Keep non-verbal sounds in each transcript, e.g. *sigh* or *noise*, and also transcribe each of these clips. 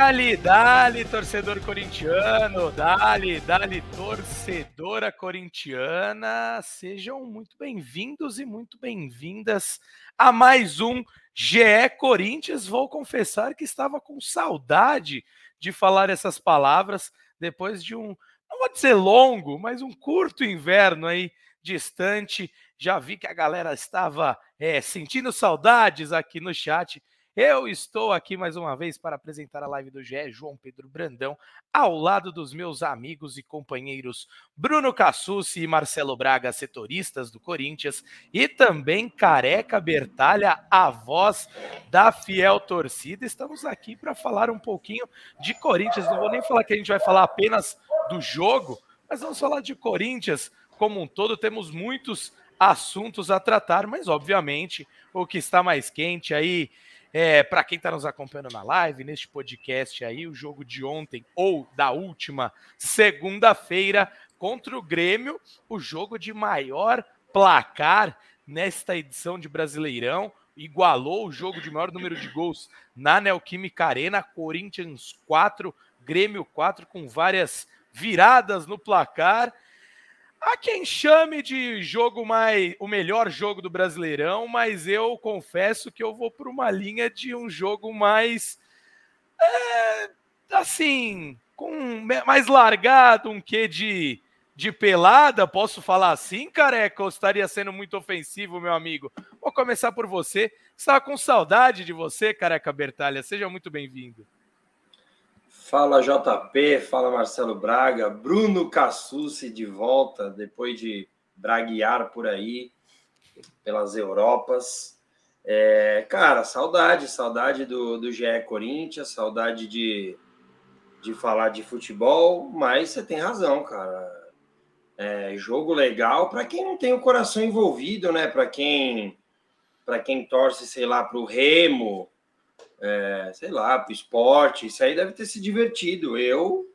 Dali, dali, torcedor corintiano, dali, dali, torcedora corintiana, sejam muito bem-vindos e muito bem-vindas a mais um GE Corinthians. Vou confessar que estava com saudade de falar essas palavras depois de um, não vou dizer longo, mas um curto inverno aí distante. Já vi que a galera estava é, sentindo saudades aqui no chat eu estou aqui mais uma vez para apresentar a live do GE João Pedro Brandão, ao lado dos meus amigos e companheiros Bruno Cassucci e Marcelo Braga, setoristas do Corinthians, e também Careca Bertalha, a voz da fiel torcida. Estamos aqui para falar um pouquinho de Corinthians. Não vou nem falar que a gente vai falar apenas do jogo, mas vamos falar de Corinthians como um todo. Temos muitos assuntos a tratar, mas obviamente o que está mais quente aí é, para quem está nos acompanhando na live, neste podcast aí, o jogo de ontem ou da última segunda-feira contra o Grêmio, o jogo de maior placar nesta edição de Brasileirão, igualou o jogo de maior número de gols na Neoquímica Arena, Corinthians 4, Grêmio 4, com várias viradas no placar. Há quem chame de jogo mais o melhor jogo do Brasileirão, mas eu confesso que eu vou por uma linha de um jogo mais é, assim, com mais largado, um quê de de pelada, posso falar assim, careca, ou estaria sendo muito ofensivo, meu amigo? Vou começar por você. Estava com saudade de você, careca Bertalha. Seja muito bem-vindo. Fala JP, fala Marcelo Braga, Bruno Cassucci de volta depois de braguear por aí pelas Europas. É, cara, saudade, saudade do, do GE Corinthians, saudade de, de falar de futebol, mas você tem razão, cara. É, jogo legal para quem não tem o coração envolvido, né? Para quem para quem torce, sei lá, para o Remo, é, sei lá, para o esporte, isso aí deve ter se divertido. Eu,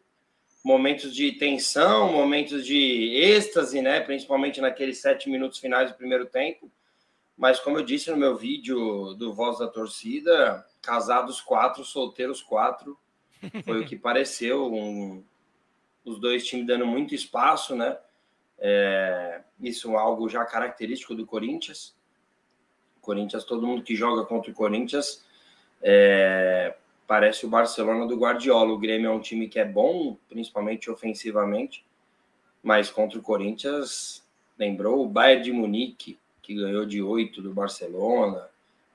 momentos de tensão, momentos de êxtase, né? Principalmente naqueles sete minutos finais do primeiro tempo. Mas como eu disse no meu vídeo do Voz da Torcida, casados quatro, solteiros quatro, foi o que *laughs* pareceu. Um, os dois times dando muito espaço, né? É, isso é algo já característico do Corinthians. Corinthians, todo mundo que joga contra o Corinthians é, parece o Barcelona do Guardiola. O Grêmio é um time que é bom, principalmente ofensivamente, mas contra o Corinthians lembrou o Bayern de Munique, que ganhou de 8 do Barcelona.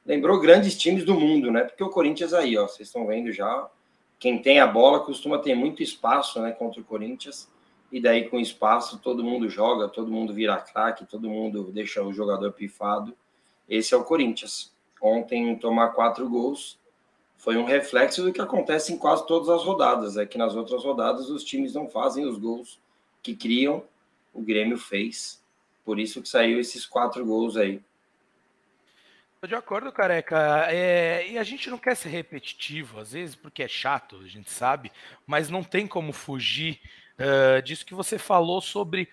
Lembrou grandes times do mundo, né? Porque o Corinthians aí, ó, vocês estão vendo já, quem tem a bola costuma ter muito espaço, né, contra o Corinthians. E daí com espaço todo mundo joga, todo mundo vira craque, todo mundo deixa o jogador pifado. Esse é o Corinthians ontem tomar quatro gols foi um reflexo do que acontece em quase todas as rodadas. É que nas outras rodadas os times não fazem os gols que criam, o Grêmio fez. Por isso que saiu esses quatro gols aí. Tô de acordo, careca. É, e a gente não quer ser repetitivo, às vezes, porque é chato, a gente sabe, mas não tem como fugir uh, disso que você falou sobre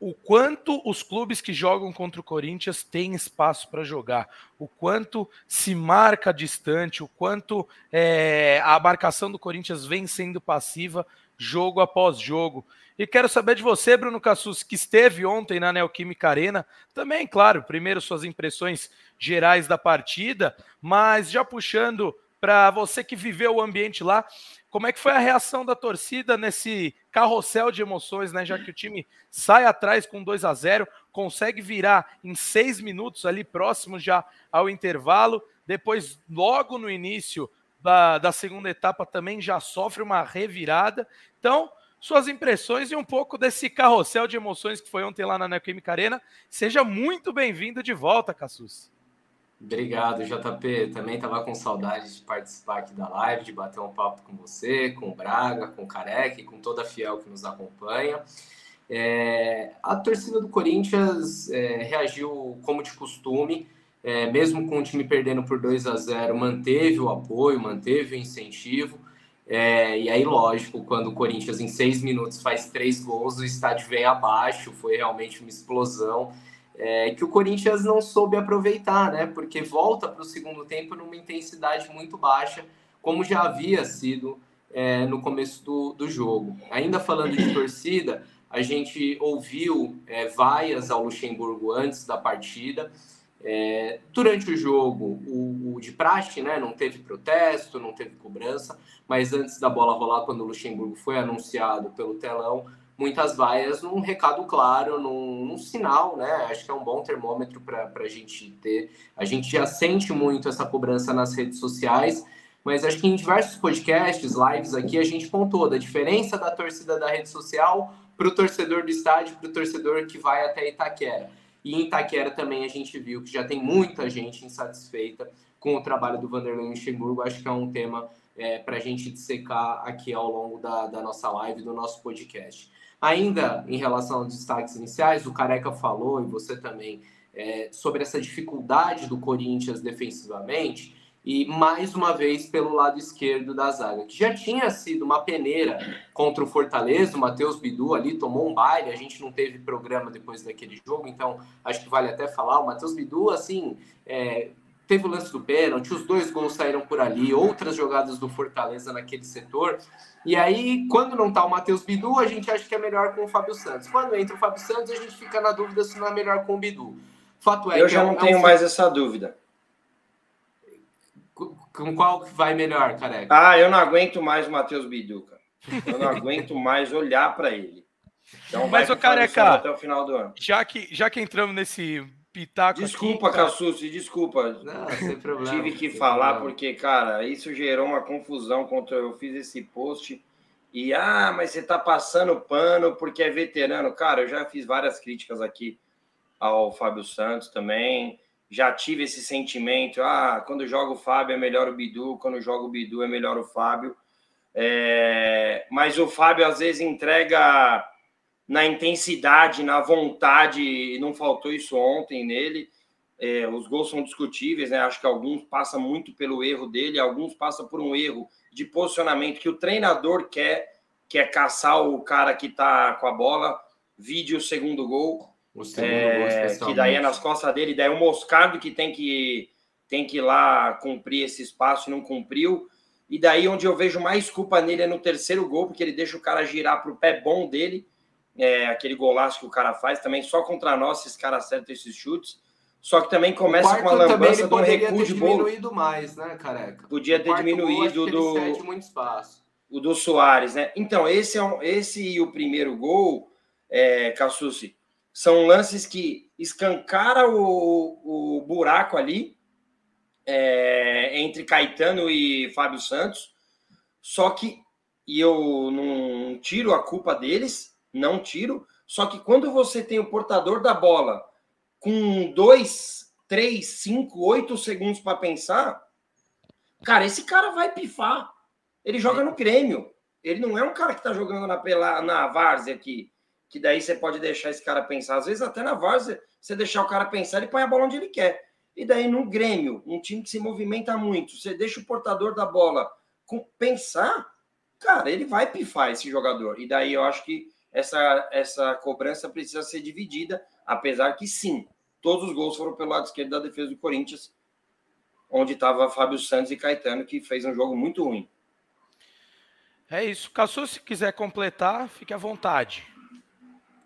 o quanto os clubes que jogam contra o Corinthians têm espaço para jogar, o quanto se marca distante, o quanto é, a marcação do Corinthians vem sendo passiva jogo após jogo. E quero saber de você, Bruno Cassus, que esteve ontem na Neoquímica Arena. Também, claro, primeiro suas impressões gerais da partida, mas já puxando para você que viveu o ambiente lá, como é que foi a reação da torcida nesse carrossel de emoções, né? Já que o time sai atrás com 2 a 0, consegue virar em seis minutos ali próximo já ao intervalo. Depois, logo no início da, da segunda etapa, também já sofre uma revirada. Então, suas impressões e um pouco desse carrossel de emoções que foi ontem lá na Neoquímica Arena. Seja muito bem-vindo de volta, Cassus. Obrigado, JP. Também estava com saudade de participar aqui da live, de bater um papo com você, com o Braga, com o Careca e com toda a Fiel que nos acompanha. É, a torcida do Corinthians é, reagiu como de costume, é, mesmo com o time perdendo por 2 a 0, manteve o apoio, manteve o incentivo. É, e aí, lógico, quando o Corinthians em seis minutos faz três gols, o estádio vem abaixo, foi realmente uma explosão é, que o Corinthians não soube aproveitar, né? Porque volta para o segundo tempo numa intensidade muito baixa, como já havia sido é, no começo do, do jogo. Ainda falando de torcida, a gente ouviu é, vaias ao Luxemburgo antes da partida. É, durante o jogo, o, o, de praxe, né, não teve protesto, não teve cobrança, mas antes da bola rolar, quando o Luxemburgo foi anunciado pelo telão, muitas vaias num recado claro, num, num sinal, né? Acho que é um bom termômetro para a gente ter. A gente já sente muito essa cobrança nas redes sociais, mas acho que em diversos podcasts, lives aqui, a gente pontuou da diferença da torcida da rede social para o torcedor do estádio, para o torcedor que vai até Itaquera. E em Itaquera também a gente viu que já tem muita gente insatisfeita com o trabalho do Vanderlei Luxemburgo. Acho que é um tema é, para a gente dissecar aqui ao longo da, da nossa live, do nosso podcast. Ainda em relação aos destaques iniciais, o Careca falou, e você também, é, sobre essa dificuldade do Corinthians defensivamente, e mais uma vez pelo lado esquerdo da zaga, que já tinha sido uma peneira contra o Fortaleza, o Matheus Bidu ali tomou um baile, a gente não teve programa depois daquele jogo, então acho que vale até falar, o Matheus Bidu, assim, é, teve o lance do pênalti, os dois gols saíram por ali, outras jogadas do Fortaleza naquele setor. E aí, quando não tá o Matheus Bidu, a gente acha que é melhor com o Fábio Santos. Quando entra o Fábio Santos, a gente fica na dúvida se não é melhor com o Bidu. Fato é Eu já é não tenho um... mais essa dúvida. Com qual que vai melhor, careca? Ah, eu não aguento mais o Matheus Bidu, cara. Eu não aguento mais olhar para ele. Então, Mas, o careca, até o final do ano. Já que, já que entramos nesse pitaco Desculpa, aqui, Cassucci, desculpa. Não, sem problema. Tive que falar problema. porque, cara, isso gerou uma confusão quando eu fiz esse post. E, ah, mas você tá passando pano porque é veterano. Cara, eu já fiz várias críticas aqui ao Fábio Santos também. Já tive esse sentimento. Ah, quando joga o Fábio é melhor o Bidu, quando joga o Bidu é melhor o Fábio. É... Mas o Fábio às vezes entrega na intensidade, na vontade, e não faltou isso ontem nele. É, os gols são discutíveis, né? Acho que alguns passam muito pelo erro dele, alguns passam por um erro de posicionamento que o treinador quer, que é caçar o cara que tá com a bola. Vídeo o segundo gol. O segundo é, gol, que daí é nas costas dele, daí é o Moscardo que tem que tem que ir lá cumprir esse espaço e não cumpriu. E daí onde eu vejo mais culpa nele é no terceiro gol, porque ele deixa o cara girar para o pé bom dele é, aquele golaço que o cara faz, também só contra nós esses caras acertam esses chutes. Só que também começa com a lambança do recuo de bola. diminuído mais, né, careca? Podia ter diminuído gol, do muito espaço. o do Soares, né? Então, esse é um, esse e o primeiro gol, é, Cassucci, são lances que escancara o, o buraco ali é, entre Caetano e Fábio Santos. Só que e eu não tiro a culpa deles, não tiro. Só que quando você tem o portador da bola com dois, três, cinco, oito segundos para pensar, cara, esse cara vai pifar. Ele joga no Grêmio. Ele não é um cara que está jogando na, pela, na várzea aqui, que daí você pode deixar esse cara pensar. Às vezes, até na várzea, você deixar o cara pensar, ele põe a bola onde ele quer. E daí, no Grêmio, um time que se movimenta muito, você deixa o portador da bola com, pensar, cara, ele vai pifar esse jogador. E daí eu acho que essa, essa cobrança precisa ser dividida, apesar que sim, todos os gols foram pelo lado esquerdo da defesa do Corinthians, onde estava Fábio Santos e Caetano, que fez um jogo muito ruim. É isso. Cassu, se quiser completar, fique à vontade.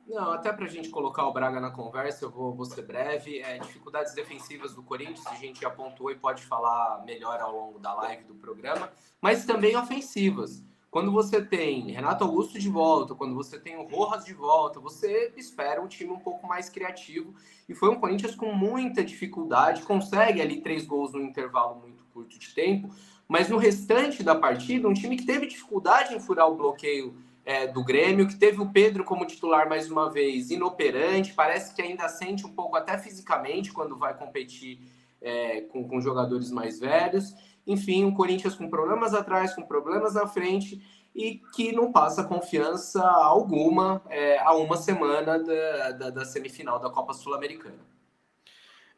Não, até para a gente colocar o Braga na conversa, eu vou, vou ser breve. É, dificuldades defensivas do Corinthians, a gente já pontuou e pode falar melhor ao longo da live do programa, mas também ofensivas. Quando você tem Renato Augusto de volta, quando você tem o Rojas de volta, você espera um time um pouco mais criativo. E foi um Corinthians com muita dificuldade, consegue ali três gols no intervalo muito curto de tempo, mas no restante da partida, um time que teve dificuldade em furar o bloqueio é, do Grêmio, que teve o Pedro como titular mais uma vez inoperante, parece que ainda sente um pouco até fisicamente quando vai competir é, com, com jogadores mais velhos. Enfim, um Corinthians com problemas atrás, com problemas na frente e que não passa confiança alguma é, a uma semana da, da, da semifinal da Copa Sul-Americana.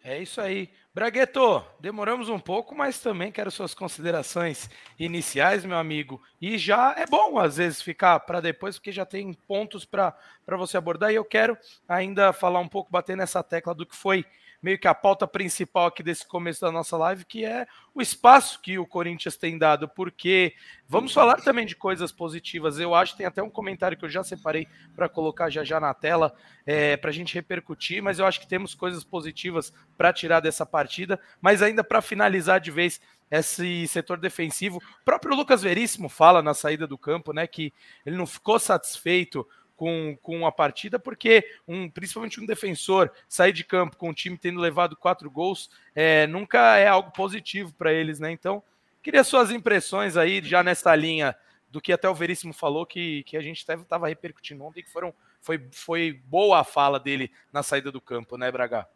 É isso aí. Bragueto, demoramos um pouco, mas também quero suas considerações iniciais, meu amigo. E já é bom, às vezes, ficar para depois, porque já tem pontos para você abordar. E eu quero ainda falar um pouco, bater nessa tecla do que foi meio que a pauta principal aqui desse começo da nossa live, que é o espaço que o Corinthians tem dado, porque vamos falar também de coisas positivas. Eu acho que tem até um comentário que eu já separei para colocar já já na tela, é, para a gente repercutir, mas eu acho que temos coisas positivas para tirar dessa partida. Mas ainda para finalizar de vez esse setor defensivo, o próprio Lucas Veríssimo fala na saída do campo, né, que ele não ficou satisfeito com, com a partida, porque um, principalmente um defensor sair de campo com o time tendo levado quatro gols é, nunca é algo positivo para eles, né? Então, queria suas impressões aí já nessa linha do que até o Veríssimo falou, que, que a gente estava repercutindo ontem, que foram, foi, foi boa a fala dele na saída do campo, né, Braga?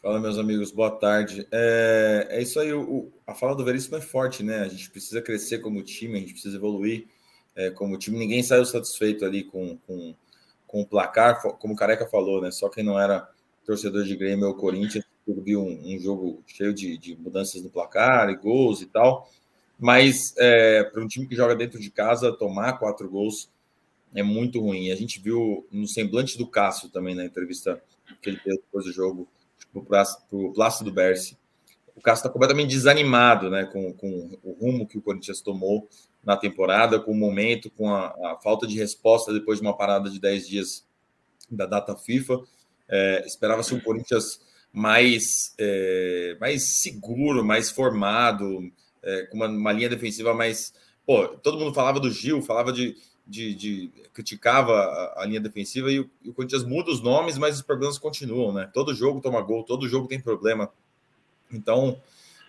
Fala, meus amigos, boa tarde. É, é isso aí, o, a fala do Veríssimo é forte, né? A gente precisa crescer como time, a gente precisa evoluir é, como time. Ninguém saiu satisfeito ali com, com, com o placar, como o Careca falou, né? Só quem não era torcedor de Grêmio ou Corinthians viu um, um, jogo cheio de, de, mudanças no placar e gols e tal. Mas é, para um time que joga dentro de casa, tomar quatro gols é muito ruim. A gente viu no semblante do Cássio também na entrevista que ele deu depois do jogo para o Plácido Berce. O Cássio está completamente desanimado né, com, com o rumo que o Corinthians tomou na temporada, com o momento, com a, a, falta de resposta depois de uma parada de 10 dias da data FIFA. É, Esperava-se um Corinthians mais, é, mais seguro, mais formado, é, com uma, uma, linha defensiva mais. Pô, todo mundo falava do Gil, falava de. de, de criticava a, a, linha defensiva e o, e o Corinthians muda os nomes, mas os problemas continuam, né? Todo jogo toma gol, todo jogo tem problema. Então,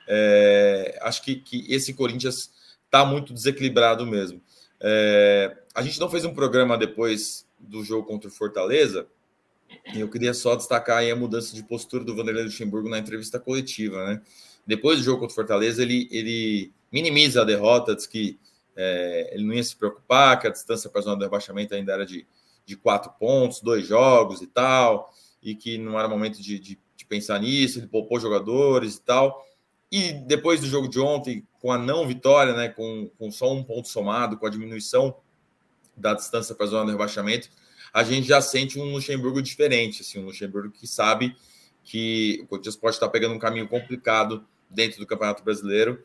é, acho que, que esse Corinthians está muito desequilibrado mesmo. É, a gente não fez um programa depois do jogo contra o Fortaleza, e eu queria só destacar a mudança de postura do Vanderlei Luxemburgo na entrevista coletiva, né? Depois do jogo contra o Fortaleza, ele, ele minimiza a derrota, diz que é, ele não ia se preocupar, que a distância para a zona de rebaixamento ainda era de, de quatro pontos, dois jogos e tal, e que não era momento de, de, de pensar nisso, ele poupou jogadores e tal. E depois do jogo de ontem, com a não vitória, né, com, com só um ponto somado, com a diminuição da distância para a zona de rebaixamento, a gente já sente um Luxemburgo diferente, assim, um Luxemburgo que sabe que o Corinthians pode estar pegando um caminho complicado dentro do Campeonato Brasileiro.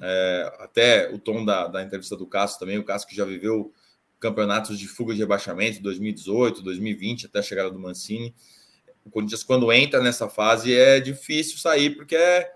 É, até o tom da, da entrevista do Cássio também, o Cássio que já viveu campeonatos de fuga de rebaixamento 2018, 2020, até a chegada do Mancini. O Corinthians, quando entra nessa fase, é difícil sair, porque é,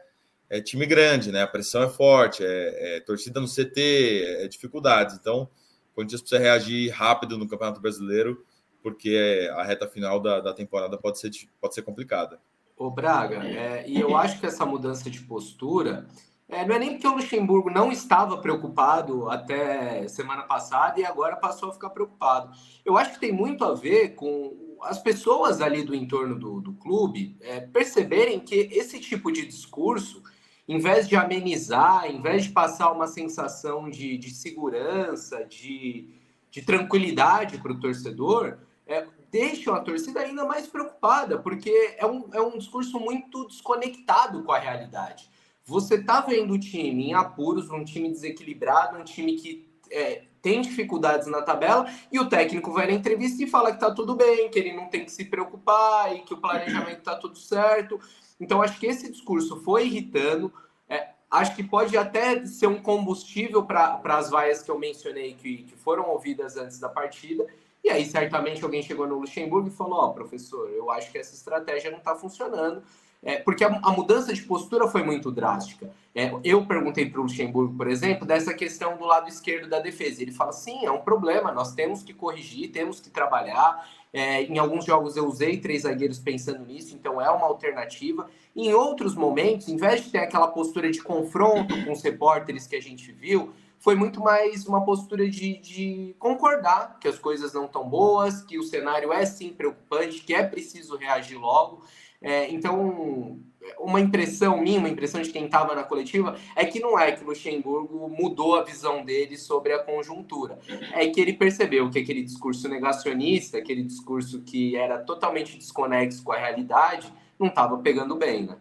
é time grande, né? A pressão é forte, é, é torcida no CT, é dificuldades. Então, o Corinthians precisa reagir rápido no Campeonato Brasileiro, porque a reta final da, da temporada pode ser, pode ser complicada. Ô Braga, é, e eu acho que essa mudança de postura é, não é nem porque o Luxemburgo não estava preocupado até semana passada e agora passou a ficar preocupado. Eu acho que tem muito a ver com as pessoas ali do entorno do, do clube é, perceberem que esse tipo de discurso em vez de amenizar, em vez de passar uma sensação de, de segurança, de, de tranquilidade para o torcedor, é, deixam a torcida ainda mais preocupada, porque é um, é um discurso muito desconectado com a realidade. Você está vendo o time em apuros, um time desequilibrado, um time que é, tem dificuldades na tabela, e o técnico vai na entrevista e fala que está tudo bem, que ele não tem que se preocupar e que o planejamento está tudo certo. Então, acho que esse discurso foi irritando. É, acho que pode até ser um combustível para as vaias que eu mencionei, que, que foram ouvidas antes da partida. E aí, certamente, alguém chegou no Luxemburgo e falou: Ó, oh, professor, eu acho que essa estratégia não está funcionando. É, porque a, a, mudança de postura foi muito drástica. É, eu perguntei para o Luxemburgo, por exemplo, dessa questão do lado esquerdo da defesa. Ele fala: sim, é um problema, nós temos que corrigir, temos que trabalhar. É, em alguns jogos eu usei três zagueiros pensando nisso, então é uma alternativa. Em outros momentos, em vez de ter aquela postura de confronto com os repórteres que a gente viu, foi muito mais uma postura de, de concordar que as coisas não estão boas, que o cenário é sim preocupante, que é preciso reagir logo. É, então, uma impressão minha, uma impressão de quem estava na coletiva, é que não é que o Luxemburgo mudou a visão dele sobre a conjuntura. É que ele percebeu que aquele discurso negacionista, aquele discurso que era totalmente desconexo com a realidade, não estava pegando bem, né?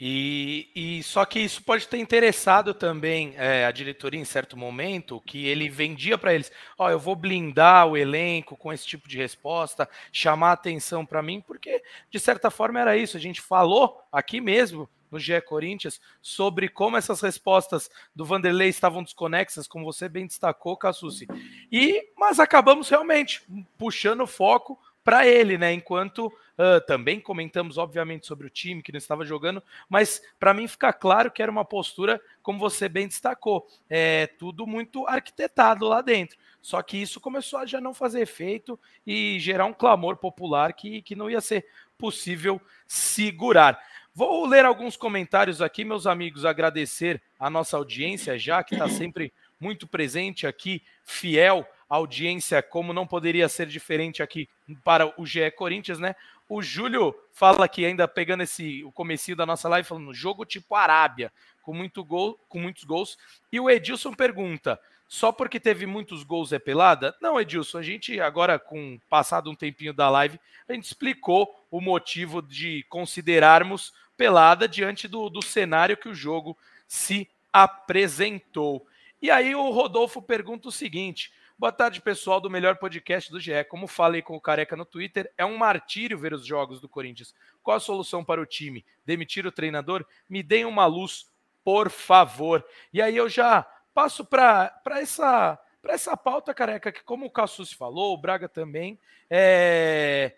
E, e só que isso pode ter interessado também é, a diretoria em certo momento, que ele vendia para eles, ó, oh, eu vou blindar o elenco com esse tipo de resposta, chamar atenção para mim, porque de certa forma era isso. A gente falou aqui mesmo no GE Corinthians sobre como essas respostas do Vanderlei estavam desconexas, como você bem destacou, Cassucci. E mas acabamos realmente puxando o foco para ele, né? Enquanto uh, também comentamos, obviamente, sobre o time que não estava jogando, mas para mim fica claro que era uma postura, como você bem destacou, é tudo muito arquitetado lá dentro. Só que isso começou a já não fazer efeito e gerar um clamor popular que, que não ia ser possível segurar. Vou ler alguns comentários aqui, meus amigos, agradecer a nossa audiência já, que está *clears throat* sempre muito presente aqui, fiel audiência, como não poderia ser diferente aqui para o GE Corinthians, né? O Júlio fala aqui, ainda pegando esse o comecinho da nossa live, falando jogo tipo Arábia, com, muito gol, com muitos gols. E o Edilson pergunta: só porque teve muitos gols é pelada? Não, Edilson, a gente agora, com passado um tempinho da live, a gente explicou o motivo de considerarmos pelada diante do, do cenário que o jogo se apresentou. E aí o Rodolfo pergunta o seguinte: Boa tarde, pessoal do melhor podcast do GE. Como falei com o Careca no Twitter, é um martírio ver os jogos do Corinthians. Qual a solução para o time? Demitir o treinador? Me deem uma luz, por favor. E aí eu já passo para essa para essa pauta, Careca, que como o Cassus falou, o Braga também, é,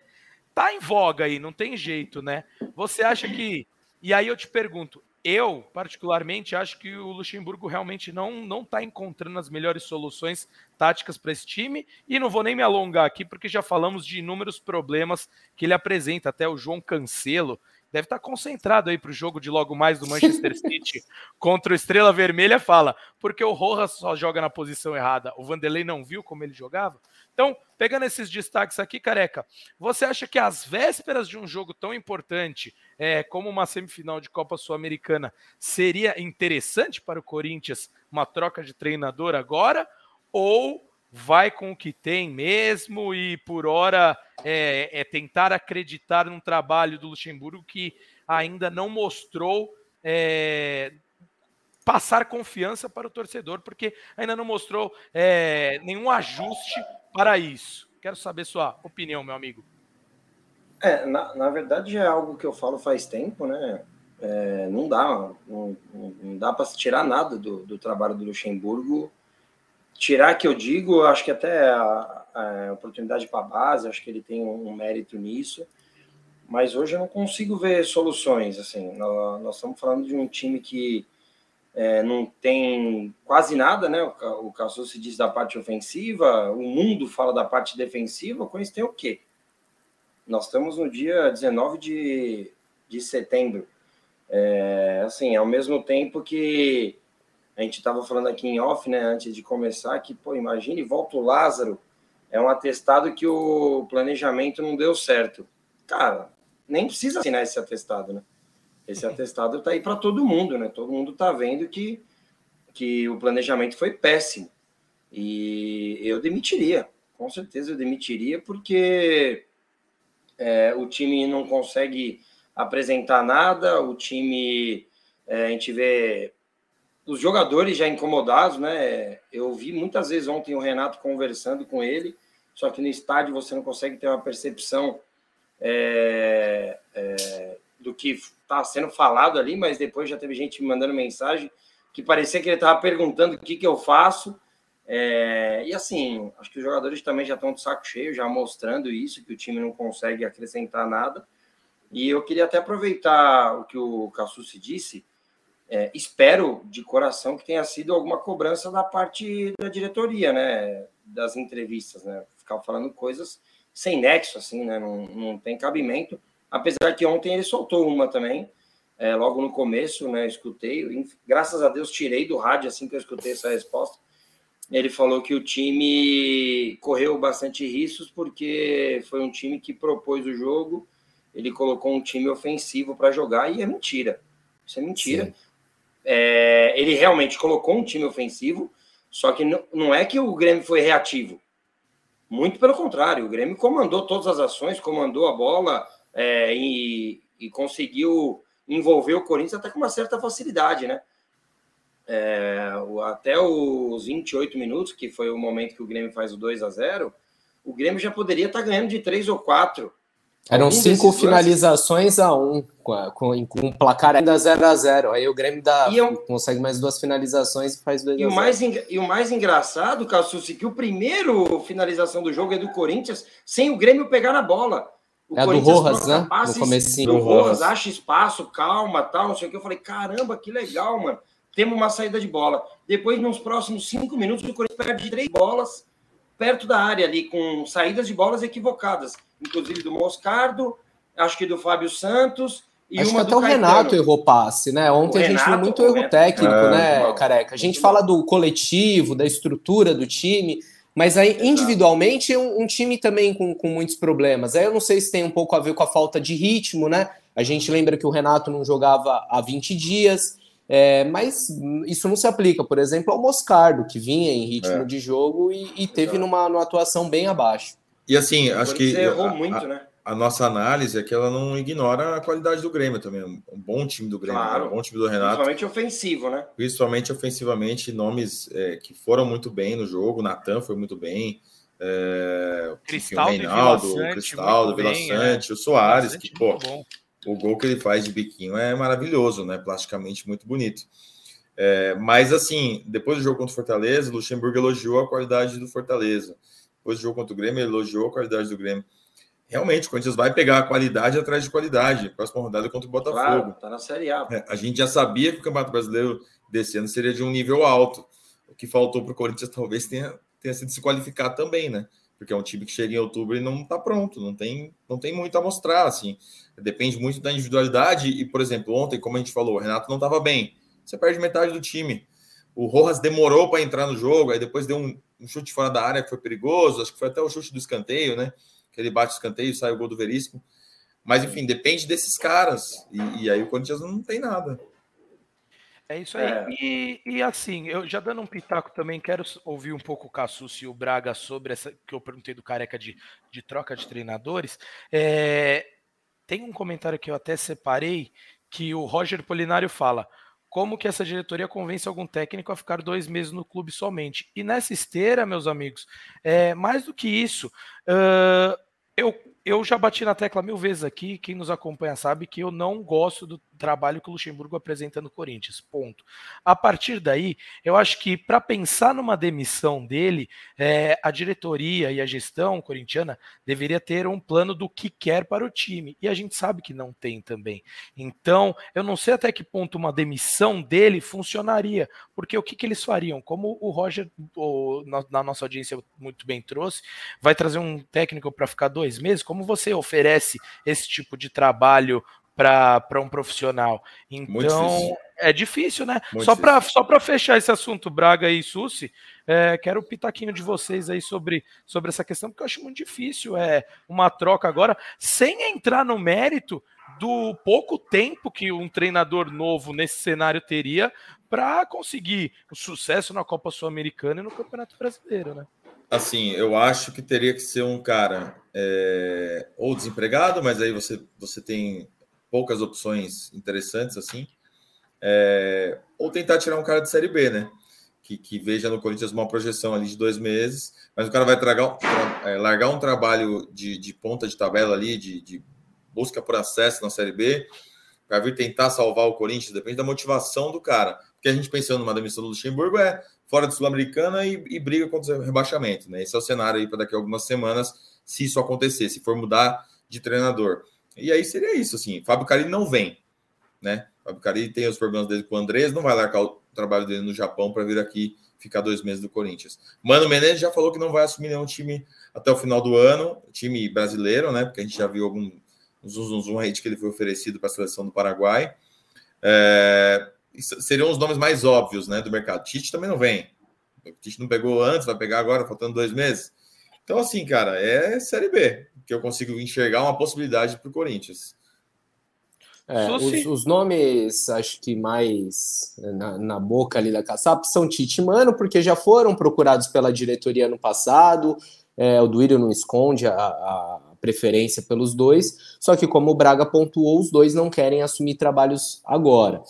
tá em voga aí, não tem jeito, né? Você acha que e aí eu te pergunto, eu, particularmente, acho que o Luxemburgo realmente não não está encontrando as melhores soluções táticas para esse time. E não vou nem me alongar aqui, porque já falamos de inúmeros problemas que ele apresenta. Até o João Cancelo deve estar concentrado aí para o jogo de logo mais do Manchester *laughs* City contra o Estrela Vermelha. Fala, porque o Rojas só joga na posição errada. O Vanderlei não viu como ele jogava? Então, pegando esses destaques aqui, careca, você acha que às vésperas de um jogo tão importante é, como uma semifinal de Copa Sul-Americana seria interessante para o Corinthians uma troca de treinador agora? Ou vai com o que tem mesmo e por hora é, é, tentar acreditar num trabalho do Luxemburgo que ainda não mostrou é, passar confiança para o torcedor, porque ainda não mostrou é, nenhum ajuste para isso. Quero saber sua opinião, meu amigo. É, na, na verdade é algo que eu falo faz tempo, né? É, não dá, não, não dá para tirar nada do, do, trabalho do Luxemburgo. Tirar que eu digo, acho que até a, a oportunidade para a base, acho que ele tem um, mérito nisso. Mas hoje eu não consigo ver soluções. Assim, nós estamos falando de um time que é, não tem quase nada, né? O, o se diz da parte ofensiva, o mundo fala da parte defensiva, o Corinthians tem o quê? Nós estamos no dia 19 de, de setembro. É, assim, ao mesmo tempo que a gente estava falando aqui em off, né, antes de começar, que, pô, imagine, volta o Lázaro, é um atestado que o planejamento não deu certo. Cara, nem precisa assinar esse atestado, né? Esse atestado está aí para todo mundo, né? Todo mundo está vendo que, que o planejamento foi péssimo. E eu demitiria, com certeza eu demitiria, porque é, o time não consegue apresentar nada, o time, é, a gente vê os jogadores já incomodados, né? Eu vi muitas vezes ontem o Renato conversando com ele, só que no estádio você não consegue ter uma percepção é, é do que está sendo falado ali, mas depois já teve gente me mandando mensagem que parecia que ele estava perguntando o que, que eu faço. É, e assim, acho que os jogadores também já estão de saco cheio, já mostrando isso, que o time não consegue acrescentar nada. E eu queria até aproveitar o que o Cassucci disse. É, espero de coração que tenha sido alguma cobrança da parte da diretoria, né? Das entrevistas, né? Ficar falando coisas sem nexo, assim, né? Não, não tem cabimento. Apesar que ontem ele soltou uma também, é, logo no começo, né? Escutei, graças a Deus tirei do rádio assim que eu escutei essa resposta. Ele falou que o time correu bastante riscos porque foi um time que propôs o jogo, ele colocou um time ofensivo para jogar e é mentira. Isso é mentira. É, ele realmente colocou um time ofensivo, só que não, não é que o Grêmio foi reativo. Muito pelo contrário, o Grêmio comandou todas as ações, comandou a bola, é, e, e, conseguiu envolver o Corinthians até com uma certa facilidade, né? É, até os 28 minutos, que foi o momento que o Grêmio faz o 2 a 0 o Grêmio já poderia estar ganhando de 3 ou 4. Eram Algum cinco finalizações a um, com, com, um placar ainda 0 a 0 Aí o Grêmio dá, eu, consegue mais duas finalizações e faz 2 e a 0 o mais E o mais engraçado, Cassucci, que o primeiro finalização do jogo é do Corinthians sem o Grêmio pegar na bola. O é a do Rojas, né? No comecinho. Do Rojas, acha espaço, calma, tal, não sei o que. Eu falei, caramba, que legal, mano. Temos uma saída de bola. Depois, nos próximos cinco minutos, o Corinthians perde três bolas perto da área ali, com saídas de bolas equivocadas, inclusive do Moscardo, acho que do Fábio Santos. E acho que até o Renato errou passe, né? Ontem o a gente Renato, viu muito erro técnico, é, né, Careca? A gente fala do coletivo, da estrutura do time, mas aí individualmente é um, um time também com, com muitos problemas. Aí eu não sei se tem um pouco a ver com a falta de ritmo, né? A gente lembra que o Renato não jogava há 20 dias, é, mas isso não se aplica, por exemplo, ao Moscardo, que vinha em ritmo é. de jogo e, e teve numa, numa, atuação bem abaixo. E assim, acho que errou a, muito, né? A, nossa análise é que ela não ignora a qualidade do Grêmio também. Um bom time do Grêmio, claro. um bom time do Renato. Principalmente ofensivo, né? Principalmente ofensivamente, nomes é, que foram muito bem no jogo. Natan foi muito bem. É, Cristal, o Reinaldo, o Cristaldo, Vila Sante, é. o Soares, que, pô, o gol que ele faz de biquinho é maravilhoso, né? Plasticamente muito bonito. É, mas assim, depois do jogo contra o Fortaleza, o Luxemburgo elogiou a qualidade do Fortaleza. Depois do jogo contra o Grêmio, ele elogiou a qualidade do Grêmio. Realmente, o Corinthians vai pegar a qualidade atrás de qualidade. Próxima rodada contra o Botafogo. Claro, tá na Série A. É, a gente já sabia que o Campeonato Brasileiro desse ano seria de um nível alto. O que faltou para o Corinthians talvez tenha, tenha sido se qualificar também, né? porque é um time que chega em outubro e não está pronto, não tem, não tem muito a mostrar, assim. Depende muito da individualidade e, por exemplo, ontem, como a gente falou, o Renato não estava bem. Você perde metade do time. O Rojas demorou para entrar no jogo, aí depois deu um, um, chute fora da área que foi perigoso, acho que foi até o chute do escanteio, né? Que ele bate o escanteio sai o gol do Veríssimo. Mas, enfim, depende desses caras. E, e aí o Corinthians não tem nada. É isso aí. É. E, e, assim, eu já dando um pitaco também, quero ouvir um pouco o Cassus e o Braga sobre essa que eu perguntei do careca de, de troca de treinadores. É, tem um comentário que eu até separei que o Roger Polinário fala. Como que essa diretoria convence algum técnico a ficar dois meses no clube somente? E nessa esteira, meus amigos, é, mais do que isso, uh, eu eu já bati na tecla mil vezes aqui, quem nos acompanha sabe que eu não gosto do trabalho que o Luxemburgo apresenta no Corinthians. Ponto. A partir daí, eu acho que para pensar numa demissão dele, é, a diretoria e a gestão corintiana deveria ter um plano do que quer para o time. E a gente sabe que não tem também. Então, eu não sei até que ponto uma demissão dele funcionaria, porque o que, que eles fariam? Como o Roger, o, na, na nossa audiência muito bem trouxe, vai trazer um técnico para ficar dois meses? Como você oferece esse tipo de trabalho para um profissional. Então, é difícil, né? Muito só para só fechar esse assunto, Braga e Susi, é, quero o pitaquinho de vocês aí sobre, sobre essa questão, porque eu acho muito difícil é uma troca agora, sem entrar no mérito do pouco tempo que um treinador novo nesse cenário teria para conseguir o sucesso na Copa Sul-Americana e no Campeonato Brasileiro, né? Assim, eu acho que teria que ser um cara é, ou desempregado, mas aí você, você tem poucas opções interessantes assim. É, ou tentar tirar um cara de Série B, né? Que, que, veja no Corinthians uma projeção ali de dois meses, mas o cara vai tragar, é, largar um trabalho de, de, ponta de tabela ali, de, de, busca por acesso na Série B, vai vir tentar salvar o Corinthians, depende da motivação do cara. Porque a gente pensando numa demissão do Luxemburgo é fora de Sul-Americana e, e, briga contra o rebaixamento, né? Esse é o cenário aí para daqui a algumas semanas, se isso acontecer, se for mudar de treinador. E aí seria isso, assim. Fábio Carilli não vem, né? Fábio Carilli tem os problemas dele com o Andrés, não vai largar o trabalho dele no Japão para vir aqui ficar dois meses do Corinthians. Mano Menezes já falou que não vai assumir nenhum time até o final do ano, time brasileiro, né? Porque a gente já viu algum zoom, zoom, aí que ele foi oferecido para a seleção do Paraguai. É, seriam os nomes mais óbvios, né, do mercado. Tite também não vem. O Tite não pegou antes, vai pegar agora, faltando dois meses. Então, assim, cara, é Série B que eu consigo enxergar uma possibilidade para o Corinthians. É, os, os, nomes, acho que mais na, na, boca ali da caçapa são Tite Mano, porque já foram procurados pela diretoria no passado. É, o Duírio não esconde a, a preferência pelos dois, só que como o Braga pontuou, os dois não querem assumir trabalhos agora.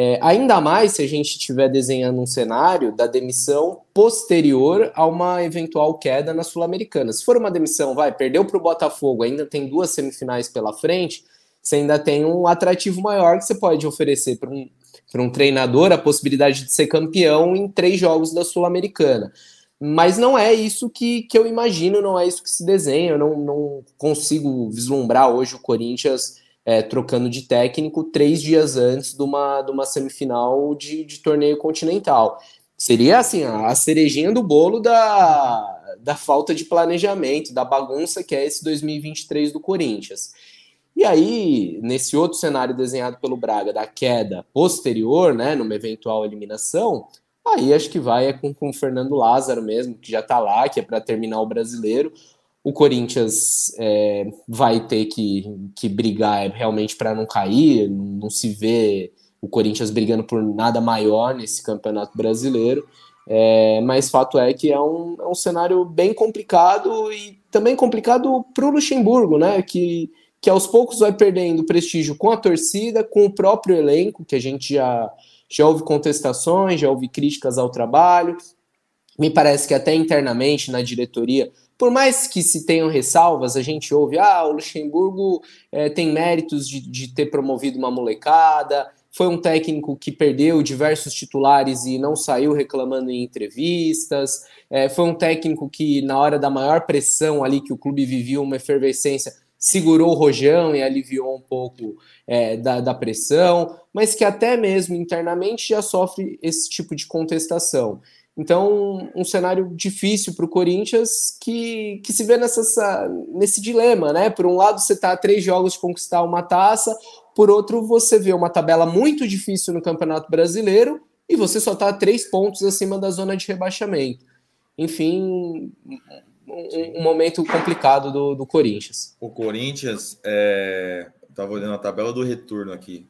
É, ainda mais se a gente estiver desenhando um cenário da demissão posterior a uma eventual queda na Sul-Americana. Se for uma demissão, vai, perdeu para o Botafogo, ainda tem duas semifinais pela frente, você ainda tem um atrativo maior que você pode oferecer para um, um treinador a possibilidade de ser campeão em três jogos da Sul-Americana. Mas não é isso que, que eu imagino, não é isso que se desenha. Eu não, não consigo vislumbrar hoje o Corinthians é, trocando de técnico três dias antes de uma, de uma semifinal de, de torneio continental. Seria assim, a cerejinha do bolo da, da falta de planejamento, da bagunça que é esse 2023 do Corinthians. E aí, nesse outro cenário desenhado pelo Braga, da queda posterior, né, numa eventual eliminação, aí acho que vai é com, com o Fernando Lázaro mesmo, que já está lá, que é para terminar o brasileiro. O Corinthians é, vai ter que, que brigar realmente para não cair, não se vê o Corinthians brigando por nada maior nesse campeonato brasileiro. É, mas fato é que é um, é um cenário bem complicado e também complicado para o Luxemburgo, né? Que que aos poucos vai perdendo prestígio com a torcida, com o próprio elenco, que a gente já, já houve contestações, já houve críticas ao trabalho. Me parece que até internamente na diretoria, por mais que se tenham ressalvas, a gente ouve: ah, o Luxemburgo é, tem méritos de, de ter promovido uma molecada, foi um técnico que perdeu diversos titulares e não saiu reclamando em entrevistas. É, foi um técnico que, na hora da maior pressão ali que o clube vivia, uma efervescência, segurou o rojão e aliviou um pouco é, da, da pressão, mas que até mesmo internamente já sofre esse tipo de contestação. Então, um cenário difícil para o Corinthians que, que se vê nessa, nesse dilema, né? Por um lado, você está a três jogos de conquistar uma taça, por outro, você vê uma tabela muito difícil no Campeonato Brasileiro e você só está a três pontos acima da zona de rebaixamento. Enfim, um, um momento complicado do, do, Corinthians. O Corinthians, é... estava olhando a tabela do retorno aqui.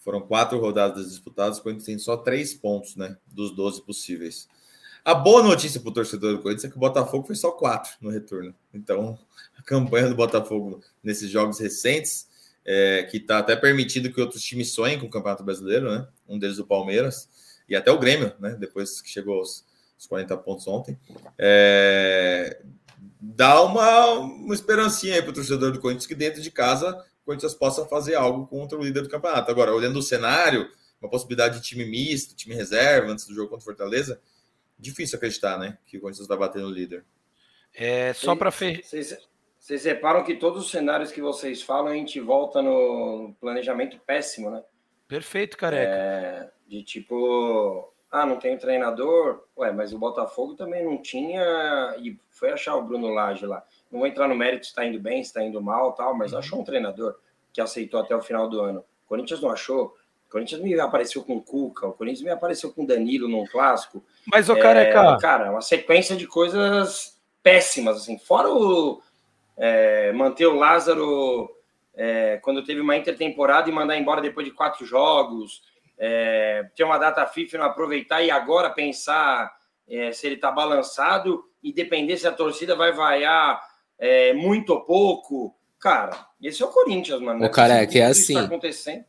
Foram quatro rodadas disputadas, o Corinthians tem só três pontos, né? Dos 12 possíveis. A boa notícia para o torcedor do Corinthians é que o Botafogo foi só quatro no retorno. Então, a campanha do Botafogo nesses jogos recentes, é, que está até permitindo que outros times sonhem com o Campeonato Brasileiro, né? Um deles o Palmeiras e até o Grêmio, né? Depois que chegou aos os 40 pontos ontem. É, dá uma, uma esperancinha para o torcedor do Corinthians que dentro de casa o Corinthians possa fazer algo contra o líder do campeonato. Agora, olhando o cenário, uma possibilidade de time misto, time reserva antes do jogo contra o Fortaleza, difícil acreditar, né? Que o Corinthians vai bater no líder. É, só para fechar. Vocês reparam que todos os cenários que vocês falam, a gente volta no planejamento péssimo, né? Perfeito, careca. É, de tipo, ah, não tem treinador? Ué, mas o Botafogo também não tinha e foi achar o Bruno Lage lá. Não vou entrar no mérito se está indo bem, se está indo mal tal, mas uhum. achou um treinador que aceitou até o final do ano. O Corinthians não achou. O Corinthians me apareceu com o Cuca, o Corinthians me apareceu com o Danilo num clássico. Mas o cara é, cara. Cara, uma sequência de coisas péssimas, assim. Fora o é, manter o Lázaro é, quando teve uma intertemporada e mandar embora depois de quatro jogos é, ter uma data FIFA não aproveitar e agora pensar é, se ele está balançado e depender se a torcida vai vaiar é, muito ou pouco. Cara, esse é o Corinthians, mano. O cara é que é assim. Tá acontecendo.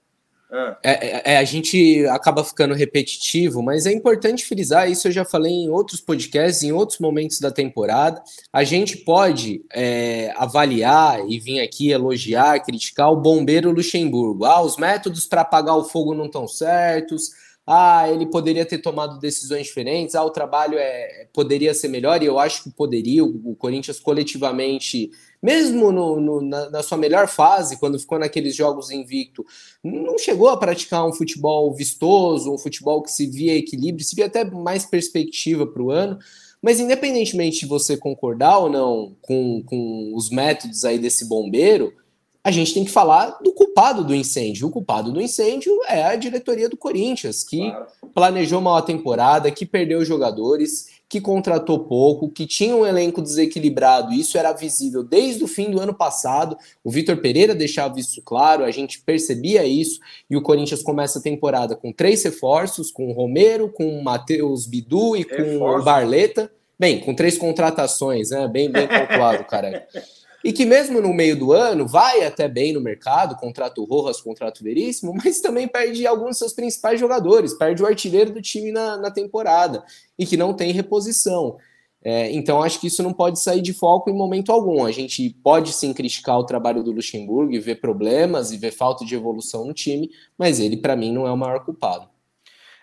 Ah. É, é, é, a gente acaba ficando repetitivo, mas é importante frisar isso. Eu já falei em outros podcasts, em outros momentos da temporada. A gente pode é, avaliar e vir aqui elogiar, criticar o bombeiro Luxemburgo. Ah, os métodos para apagar o fogo não estão certos. Ah, ele poderia ter tomado decisões diferentes. Ah, o trabalho é, poderia ser melhor, e eu acho que poderia. O, o Corinthians coletivamente mesmo no, no, na, na, sua melhor fase, quando ficou naqueles jogos invicto, não chegou a praticar um futebol vistoso, um futebol que se via equilíbrio, se via até mais perspectiva para o ano. Mas independentemente de você concordar ou não com, com os métodos aí desse bombeiro, a gente tem que falar do culpado do incêndio. O culpado do incêndio é a diretoria do Corinthians, que claro. planejou mal a temporada, que perdeu jogadores, que contratou pouco, que tinha um elenco desequilibrado, isso era visível desde o fim do ano passado. O Vitor Pereira deixava isso claro, a gente percebia isso, e o Corinthians começa a temporada com três reforços: com o Romero, com o Matheus Bidu e com Reforço. o Barleta. Bem, com três contratações, né? Bem, bem pontuado, cara. *laughs* e que mesmo no meio do ano vai até bem no mercado, contrato Rojas, contrato Veríssimo, *laughs* mas também perde alguns dos seus principais jogadores, perde o artilheiro do time na, na temporada e que não tem reposição. É, então, acho que isso não pode sair de foco em momento algum. A gente pode sim criticar o trabalho do Luxemburgo e ver problemas e ver falta de evolução no time, mas ele, para mim, não é o maior culpado.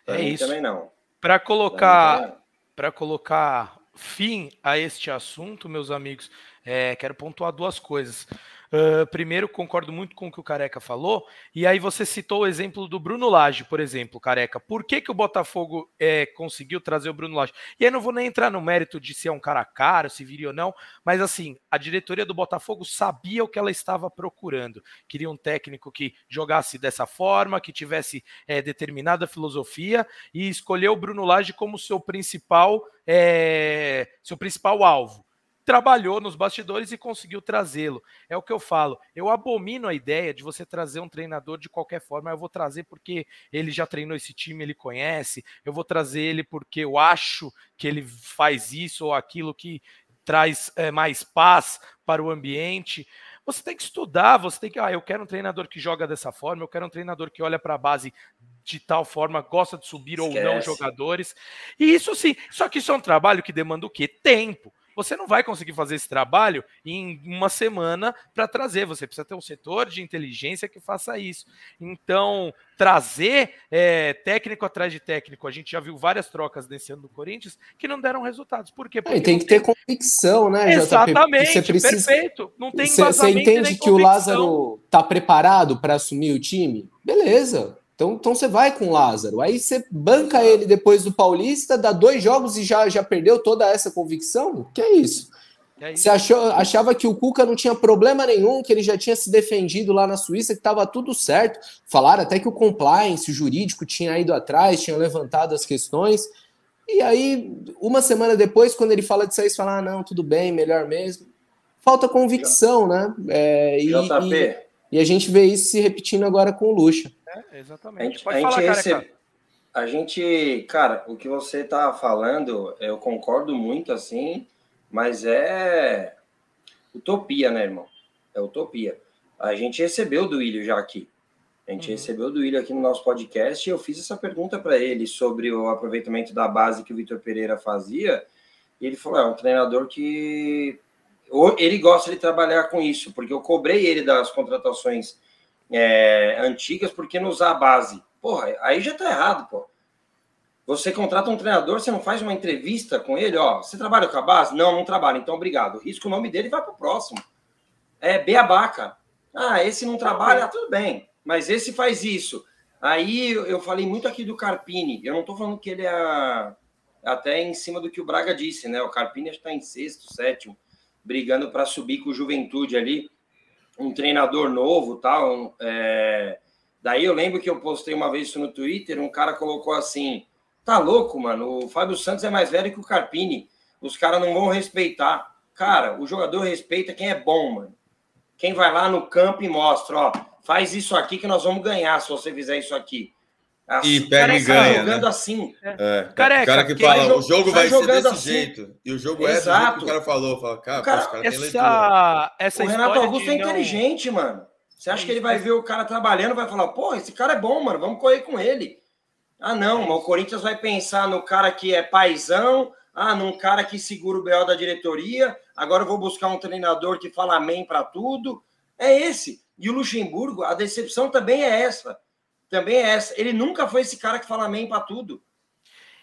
É isso. Também não. Para colocar, para colocar fim a este assunto, meus amigos, é, quero pontuar duas coisas. Uh, primeiro, concordo muito com o que o Careca falou, e aí você citou o exemplo do Bruno Lage, por exemplo, Careca. Por que, que o Botafogo é, conseguiu trazer o Bruno Lage? E aí não vou nem entrar no mérito de se é um cara caro, se viria ou não, mas assim, a diretoria do Botafogo sabia o que ela estava procurando. Queria um técnico que jogasse dessa forma, que tivesse é, determinada filosofia, e escolheu o Bruno Lage como seu principal, é, seu principal alvo trabalhou nos bastidores e conseguiu trazê-lo. É o que eu falo. Eu abomino a ideia de você trazer um treinador de qualquer forma. Eu vou trazer porque ele já treinou esse time, ele conhece. Eu vou trazer ele porque eu acho que ele faz isso ou aquilo que traz é, mais paz para o ambiente. Você tem que estudar, você tem que. Ah, eu quero um treinador que joga dessa forma, eu quero um treinador que olha para a base de tal forma, gosta de subir Esquece. ou não jogadores. E isso sim, só que isso é um trabalho que demanda o quê? Tempo. Você não vai conseguir fazer esse trabalho em uma semana para trazer. Você precisa ter um setor de inteligência que faça isso. Então, trazer é, técnico atrás de técnico, a gente já viu várias trocas nesse ano do Corinthians que não deram resultados. Por quê? É, Porque tem que ter convicção, né? Exatamente, você precisa... perfeito. Não tem Você entende que o Lázaro está preparado para assumir o time? Beleza, então, então você vai com o Lázaro. Aí você banca ele depois do Paulista, dá dois jogos e já, já perdeu toda essa convicção? Que é isso? É isso. Você achou, achava que o Cuca não tinha problema nenhum, que ele já tinha se defendido lá na Suíça, que estava tudo certo. Falaram até que o compliance, o jurídico, tinha ido atrás, tinha levantado as questões. E aí, uma semana depois, quando ele fala disso aí, você fala: ah, não, tudo bem, melhor mesmo. Falta convicção, né? É, e, e, e a gente vê isso se repetindo agora com o Lucha. É, exatamente. A gente, Pode a falar, gente recebe... A gente, cara, o que você tá falando, eu concordo muito, assim, mas é utopia, né, irmão? É utopia. A gente recebeu do William já aqui. A gente uhum. recebeu do William aqui no nosso podcast e eu fiz essa pergunta para ele sobre o aproveitamento da base que o Vitor Pereira fazia. E ele falou: é um treinador que ele gosta de trabalhar com isso, porque eu cobrei ele das contratações é, antigas porque não usar a base. Porra, aí já tá errado, pô. Você contrata um treinador, você não faz uma entrevista com ele, ó. Você trabalha com a base? Não, não trabalha. Então, obrigado. Risca o nome dele e vai pro próximo. É Beabá, cara. Ah, esse não trabalha, tudo bem. Mas esse faz isso. Aí eu falei muito aqui do Carpini. Eu não tô falando que ele é até em cima do que o Braga disse, né? O Carpini está em sexto, sétimo, brigando para subir com o Juventude ali um treinador novo tal. É... Daí eu lembro que eu postei uma vez isso no Twitter, um cara colocou assim: tá louco, mano, o Fábio Santos é mais velho que o Carpini, os caras não vão respeitar. Cara, o jogador respeita quem é bom, mano. Quem vai lá no campo e mostra, ó, faz isso aqui que nós vamos ganhar se você fizer isso aqui. Assim, e pega e ganha. jogando né? assim. É. Careca, o cara que fala, o jogo vai ser desse assim. jeito. E o jogo Exato. é do jeito que o cara falou. Fala, cara, o cara, cara essa, essa o Renato Augusto é inteligente, não... mano. Você acha que ele vai ver o cara trabalhando vai falar, pô, esse cara é bom, mano, vamos correr com ele. Ah, não, mas o Corinthians vai pensar no cara que é paizão, ah, num cara que segura o BO da diretoria, agora eu vou buscar um treinador que fala amém para tudo. É esse. E o Luxemburgo, a decepção também é essa também é essa. Ele nunca foi esse cara que fala amém para tudo.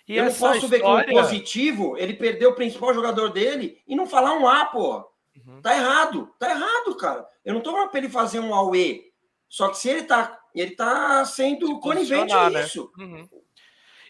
E eu não posso história... ver como positivo ele perdeu o principal jogador dele e não falar um A, pô. Uhum. Tá errado, tá errado, cara. Eu não tô falando pra ele fazer um AUE. Só que se ele tá, ele tá sendo conivente a né? isso. Uhum.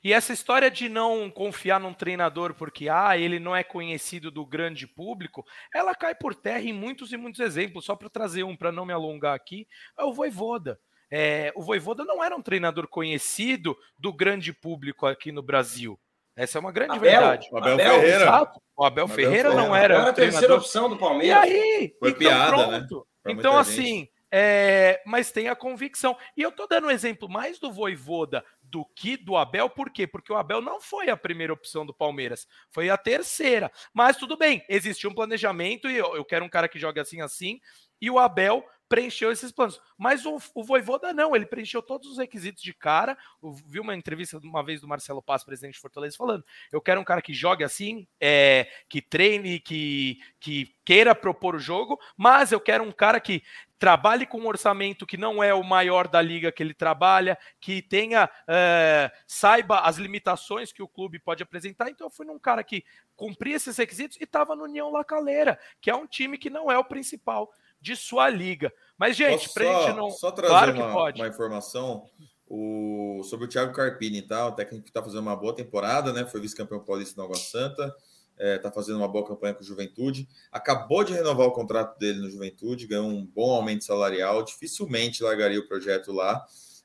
E essa história de não confiar num treinador porque ah, ele não é conhecido do grande público, ela cai por terra em muitos e muitos exemplos. Só para trazer um para não me alongar aqui, é o Voivoda. É, o Voivoda não era um treinador conhecido do grande público aqui no Brasil. Essa é uma grande Abel, verdade. O Abel, Abel Ferreira. Exato. O Abel, Abel Ferreira, Ferreira não era. Era a terceira opção do Palmeiras. E aí? Foi então, piada, né? pronto. né? então, assim, é, mas tem a convicção. E eu tô dando um exemplo mais do Voivoda do que do Abel, por quê? Porque o Abel não foi a primeira opção do Palmeiras, foi a terceira. Mas tudo bem, existe um planejamento e eu, eu quero um cara que jogue assim, assim, e o Abel preencheu esses planos. Mas o, o Voivoda não, ele preencheu todos os requisitos de cara. Eu vi uma entrevista uma vez do Marcelo Paz, presidente de Fortaleza, falando: eu quero um cara que jogue assim, é, que treine, que, que queira propor o jogo, mas eu quero um cara que trabalhe com um orçamento que não é o maior da liga que ele trabalha, que tenha é, saiba as limitações que o clube pode apresentar. Então eu fui num cara que cumpria esses requisitos e estava no União Lacaleira, que é um time que não é o principal de sua liga. Mas, gente, para a gente não. Só trazer claro uma, uma, informação o, sobre o Thiago Carpini, tá? O técnico que está fazendo uma boa temporada, né? Foi vice-campeão paulista na Água Santa, está é, tá fazendo uma boa campanha com o Juventude. Acabou de renovar o contrato dele no Juventude, ganhou um bom aumento salarial, dificilmente largaria o projeto lá.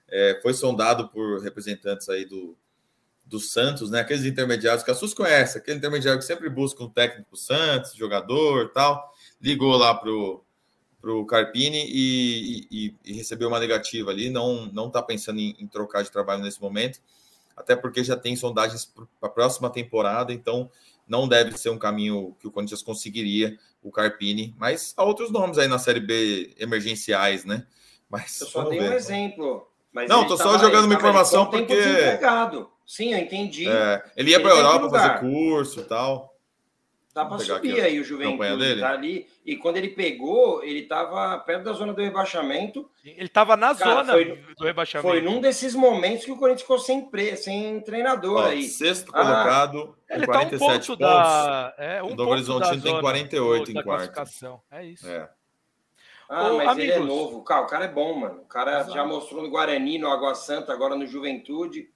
É, foi sondado por representantes aí do, do Santos, né? Aqueles intermediários que a SUS conhece, aquele intermediário que sempre busca um técnico Santos, jogador tal. Ligou lá pro para o Carpini e, e, e, recebeu uma negativa ali. Não não está pensando em, em, trocar de trabalho nesse momento, até porque já tem sondagens para a próxima temporada, então não deve ser um caminho que o Corinthians conseguiria, o Carpini. Mas há outros nomes aí na Série B emergenciais, né? Mas eu só dei um exemplo. não, estou só jogando uma informação porque. Sim, eu entendi. É, ele ia para a Europa fazer curso e tal. Dá para subir aí o Juventude, tá ali. E quando ele pegou, ele estava perto da zona do rebaixamento. Ele estava na Cara, zona foi, do rebaixamento. Foi num desses momentos que o Corinthians ficou sem, pre... sem treinador Ó, aí. Sexto ah, colocado, ele 47 tá um ponto pontos. Da... É, um o Novo Horizontino tem 48 em quarto. É isso. É. Ah, Ô, mas amigos. ele é novo. Cara, o cara é bom, mano. O cara Exato. já mostrou no Guarani, no Água Santa, agora no Juventude.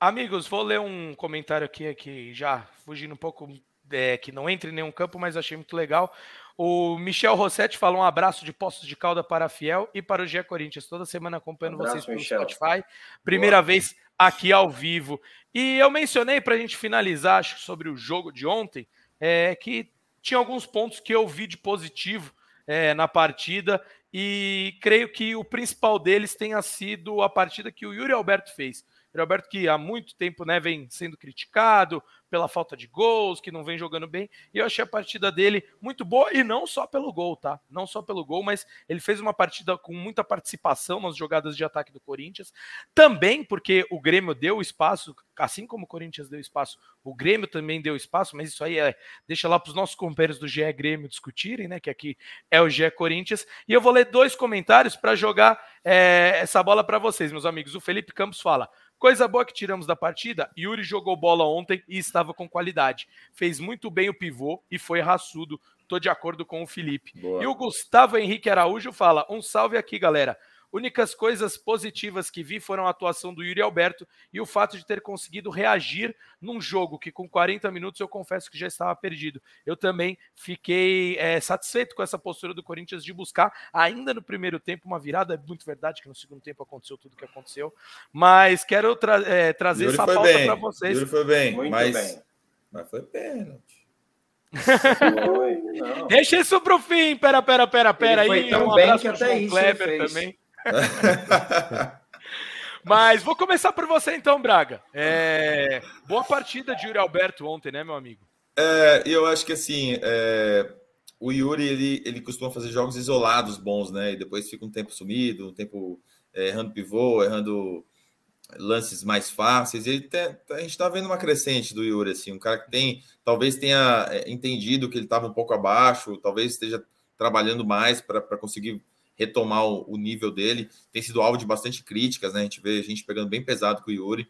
Amigos, vou ler um comentário aqui, aqui já fugindo um pouco, é, que não entre em nenhum campo, mas achei muito legal. O Michel Rossetti fala um abraço de Poços de Calda para a Fiel e para o Gia Corinthians. Toda semana acompanhando um abraço, vocês pelo Michel. Spotify. Primeira Boa. vez aqui ao vivo. E eu mencionei para a gente finalizar acho, sobre o jogo de ontem, é, que tinha alguns pontos que eu vi de positivo é, na partida e creio que o principal deles tenha sido a partida que o Yuri Alberto fez. Roberto que há muito tempo né, vem sendo criticado pela falta de gols, que não vem jogando bem. E eu achei a partida dele muito boa, e não só pelo gol, tá? Não só pelo gol, mas ele fez uma partida com muita participação nas jogadas de ataque do Corinthians. Também porque o Grêmio deu espaço, assim como o Corinthians deu espaço, o Grêmio também deu espaço, mas isso aí é. Deixa lá para os nossos companheiros do GE Grêmio discutirem, né? Que aqui é o GE Corinthians. E eu vou ler dois comentários para jogar é, essa bola para vocês, meus amigos. O Felipe Campos fala. Coisa boa que tiramos da partida, Yuri jogou bola ontem e estava com qualidade. Fez muito bem o pivô e foi raçudo. Tô de acordo com o Felipe. Boa. E o Gustavo Henrique Araújo fala: um salve aqui, galera. Únicas coisas positivas que vi foram a atuação do Yuri Alberto e o fato de ter conseguido reagir num jogo que, com 40 minutos, eu confesso que já estava perdido. Eu também fiquei é, satisfeito com essa postura do Corinthians de buscar, ainda no primeiro tempo, uma virada. É muito verdade que no segundo tempo aconteceu tudo o que aconteceu, mas quero tra é, trazer Yuri essa pauta para vocês. Yuri foi bem, muito mas, bem. mas foi pênalti. Deixa isso pro fim. Pera, pera, pera, pera Ele aí. um abraço pro João Kleber também. *laughs* Mas vou começar por você então, Braga. É... Boa partida de Yuri Alberto ontem, né, meu amigo? É, eu acho que assim, é... o Yuri ele, ele costuma fazer jogos isolados bons, né? E depois fica um tempo sumido, um tempo é, errando pivô, errando lances mais fáceis. Ele tem, a gente está vendo uma crescente do Yuri, assim, um cara que tem, talvez tenha é, entendido que ele estava um pouco abaixo, talvez esteja trabalhando mais para conseguir retomar o, o, nível dele. Tem sido alvo de bastante críticas, né? A gente vê a gente pegando bem pesado com o Yuri.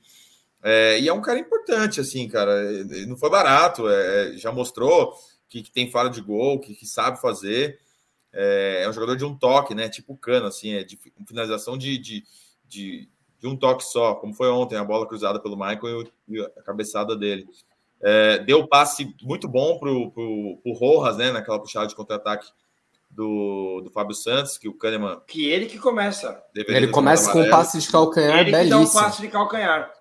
É, e é um cara importante, assim, cara. Ele não foi barato, é, já mostrou que, que, tem fala de gol, que, que sabe fazer. É, é, um jogador de um toque, né? Tipo cano, assim, é de finalização de, de, de, de, um toque só, como foi ontem, a bola cruzada pelo Michael e, a cabeçada dele. É, deu passe muito bom pro, pro, pro Rojas, né? Naquela puxada de contra-ataque do, do Fábio Santos, que o Kahneman. Que ele que começa. Ele começa com um passe de calcanhar ele belíssimo. Ele dá um passe de calcanhar.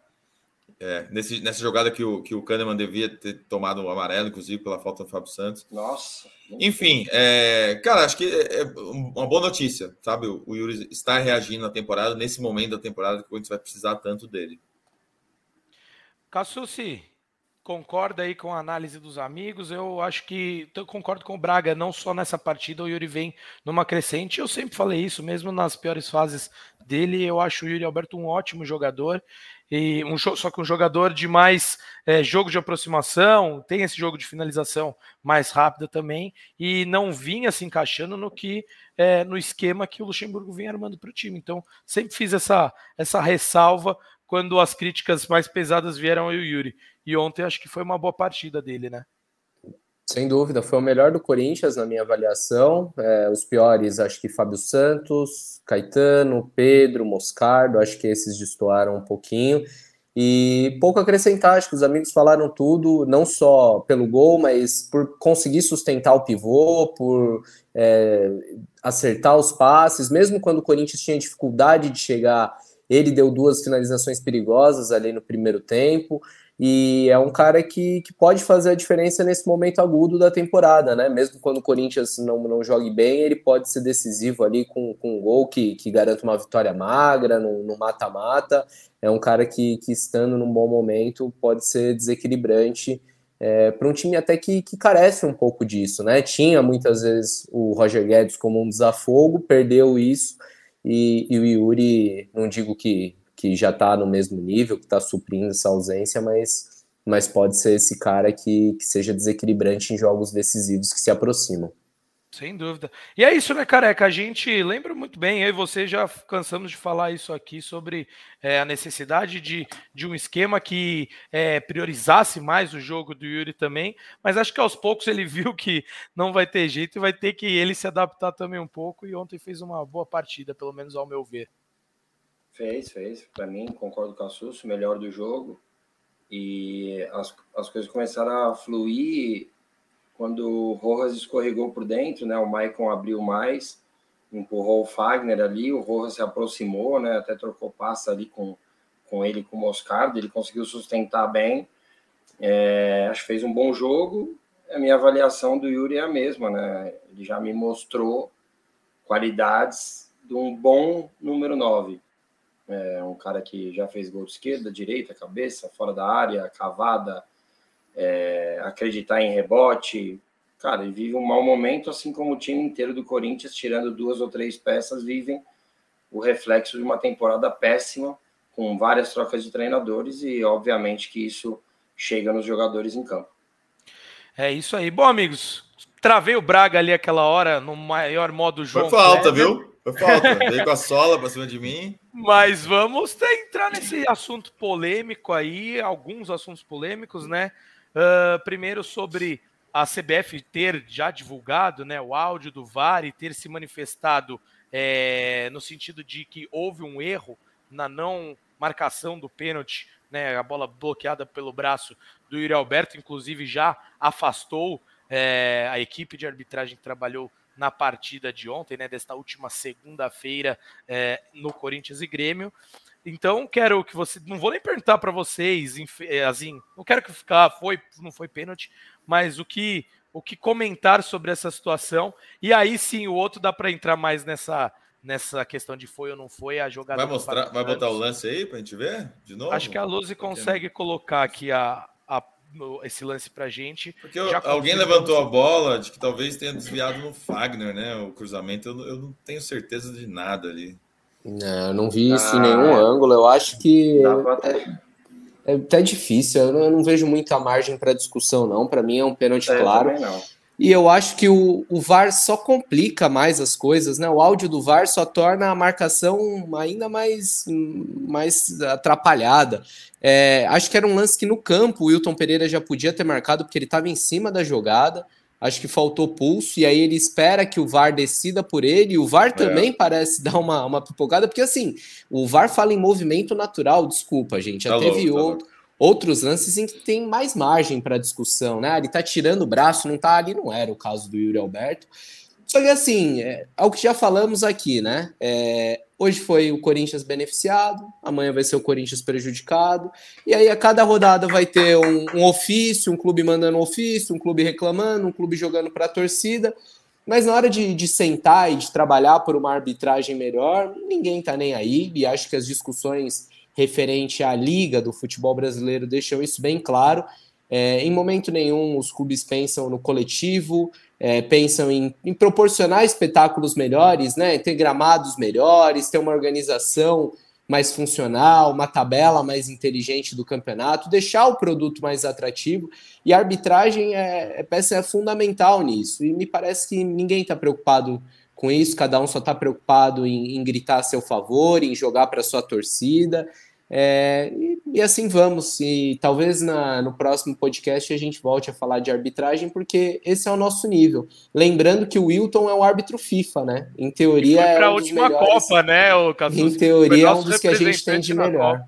É, nesse, nessa jogada que o, que o Kahneman devia ter tomado um amarelo, inclusive, pela falta do Fábio Santos. Nossa. Enfim, é, cara, acho que é, é uma boa notícia, sabe? O, Yuri está reagindo na temporada, nesse momento da temporada que a gente vai precisar tanto dele. Cassucci, concorda aí com a análise dos amigos. Eu acho que eu concordo com o Braga, não só nessa partida, o Yuri vem numa crescente. Eu sempre falei isso, mesmo nas piores fases dele. Eu acho o Yuri Alberto um ótimo jogador. E um, só que um jogador de mais é, jogo de aproximação, tem esse jogo de finalização mais rápida também, e não vinha se encaixando no que é, no esquema que o Luxemburgo vinha armando para o time. Então, sempre fiz essa, essa ressalva quando as críticas mais pesadas vieram ao Yuri. E ontem acho que foi uma boa partida dele, né? Sem dúvida, foi o melhor do Corinthians na minha avaliação. É, os piores, acho que Fábio Santos, Caetano, Pedro, Moscardo, acho que esses destoaram um pouquinho. E pouco acrescentar, acho que os amigos falaram tudo, não só pelo gol, mas por conseguir sustentar o pivô, por é, acertar os passes, mesmo quando o Corinthians tinha dificuldade de chegar, ele deu duas finalizações perigosas ali no primeiro tempo. E é um cara que, que pode fazer a diferença nesse momento agudo da temporada, né? Mesmo quando o Corinthians não, não jogue bem, ele pode ser decisivo ali com, com um gol que, que garante uma vitória magra, no mata-mata. É um cara que, que, estando num bom momento, pode ser desequilibrante é, para um time até que, que carece um pouco disso, né? Tinha muitas vezes o Roger Guedes como um desafogo, perdeu isso, e, e o Yuri, não digo que que já está no mesmo nível, que está suprindo essa ausência, mas, mas pode ser esse cara que, que seja desequilibrante em jogos decisivos que se aproximam. Sem dúvida. E é isso, né, careca? A gente lembra muito bem, eu e você já cansamos de falar isso aqui sobre é, a necessidade de, de um esquema que é, priorizasse mais o jogo do Yuri também, mas acho que aos poucos ele *laughs* viu que não vai ter jeito e vai ter que ele se adaptar também um pouco. E ontem fez uma boa partida, pelo menos ao meu ver. Fez, fez. Para mim, concordo com a Sus, melhor do jogo. E as, as coisas começaram a fluir quando o Rojas escorregou por dentro, né? O Maicon abriu mais, empurrou o Fagner ali, o Rojas se aproximou, né? Até trocou passa ali com, com ele, com o Moscardo, ele conseguiu sustentar bem. É, acho que fez um bom jogo. A minha avaliação do Yuri é a mesma, né? Ele já me mostrou qualidades de um bom número 9. É um cara que já fez gol de esquerda, direita, cabeça, fora da área, cavada, é, acreditar em rebote. Cara, ele vive um mau momento, assim como o time inteiro do Corinthians, tirando duas ou três peças, vivem o reflexo de uma temporada péssima, com várias trocas de treinadores, e obviamente que isso chega nos jogadores em campo. É isso aí. Bom, amigos, travei o Braga ali aquela hora no maior modo João. Foi falta, Kleber. viu? Foi falta. Veio com a sola pra cima de mim. Mas vamos entrar nesse assunto polêmico aí, alguns assuntos polêmicos, né? Uh, primeiro sobre a CBF ter já divulgado né, o áudio do VAR e ter se manifestado é, no sentido de que houve um erro na não marcação do pênalti, né, a bola bloqueada pelo braço do Yuri Alberto, inclusive já afastou é, a equipe de arbitragem que trabalhou na partida de ontem, né, desta última segunda-feira é, no Corinthians e Grêmio. Então, quero que você. Não vou nem perguntar para vocês, é, assim, não quero que ficar, foi, não foi pênalti, mas o que, o que comentar sobre essa situação. E aí sim, o outro dá para entrar mais nessa, nessa questão de foi ou não foi a jogada. Vai mostrar, vai botar o lance aí para a gente ver de novo? Acho que a Luzi consegue colocar aqui a, a esse lance pra gente. Porque alguém levantou a bola de que talvez tenha desviado no Fagner, né? O cruzamento, eu, eu não tenho certeza de nada ali. Não, eu não vi isso ah, em nenhum é. ângulo. Eu acho que até... é até difícil. Eu não, eu não vejo muita margem para discussão, não. Para mim é um pênalti é, claro. E eu acho que o, o VAR só complica mais as coisas, né? O áudio do VAR só torna a marcação ainda mais, mais atrapalhada. É, acho que era um lance que no campo o Wilton Pereira já podia ter marcado, porque ele estava em cima da jogada. Acho que faltou pulso, e aí ele espera que o VAR decida por ele, e o VAR é. também parece *laughs* dar uma, uma pipocada, porque assim, o VAR fala em movimento natural, desculpa, gente. Já tá teve louco, tá outro. Tá outros lances em que tem mais margem para discussão, né? Ele tá tirando o braço, não tá ali, não era o caso do Yuri Alberto. Só que assim, é, ao que já falamos aqui, né? É, hoje foi o Corinthians beneficiado, amanhã vai ser o Corinthians prejudicado, e aí a cada rodada vai ter um, um ofício, um clube mandando um ofício, um clube reclamando, um clube jogando para a torcida. Mas na hora de, de, sentar e de trabalhar por uma arbitragem melhor, ninguém está nem aí, e acho que as discussões referente à liga do futebol brasileiro deixam isso bem claro. É, em momento nenhum os clubes pensam no coletivo, é, pensam em, em, proporcionar espetáculos melhores, né? ter gramados melhores, ter uma organização mais funcional, uma tabela mais inteligente do campeonato, deixar o produto mais atrativo. E a arbitragem é, é peça é fundamental nisso. E me parece que ninguém está preocupado com isso, cada um só está preocupado em, em gritar a seu favor, em jogar para sua torcida. É, e, e, assim vamos. E talvez na, no próximo podcast a gente volte a falar de arbitragem, porque esse é o nosso nível. Lembrando que o Wilton é um árbitro FIFA, né? Em teoria é. a última melhores, Copa, né? O em teoria é um dos que a gente tem de melhor.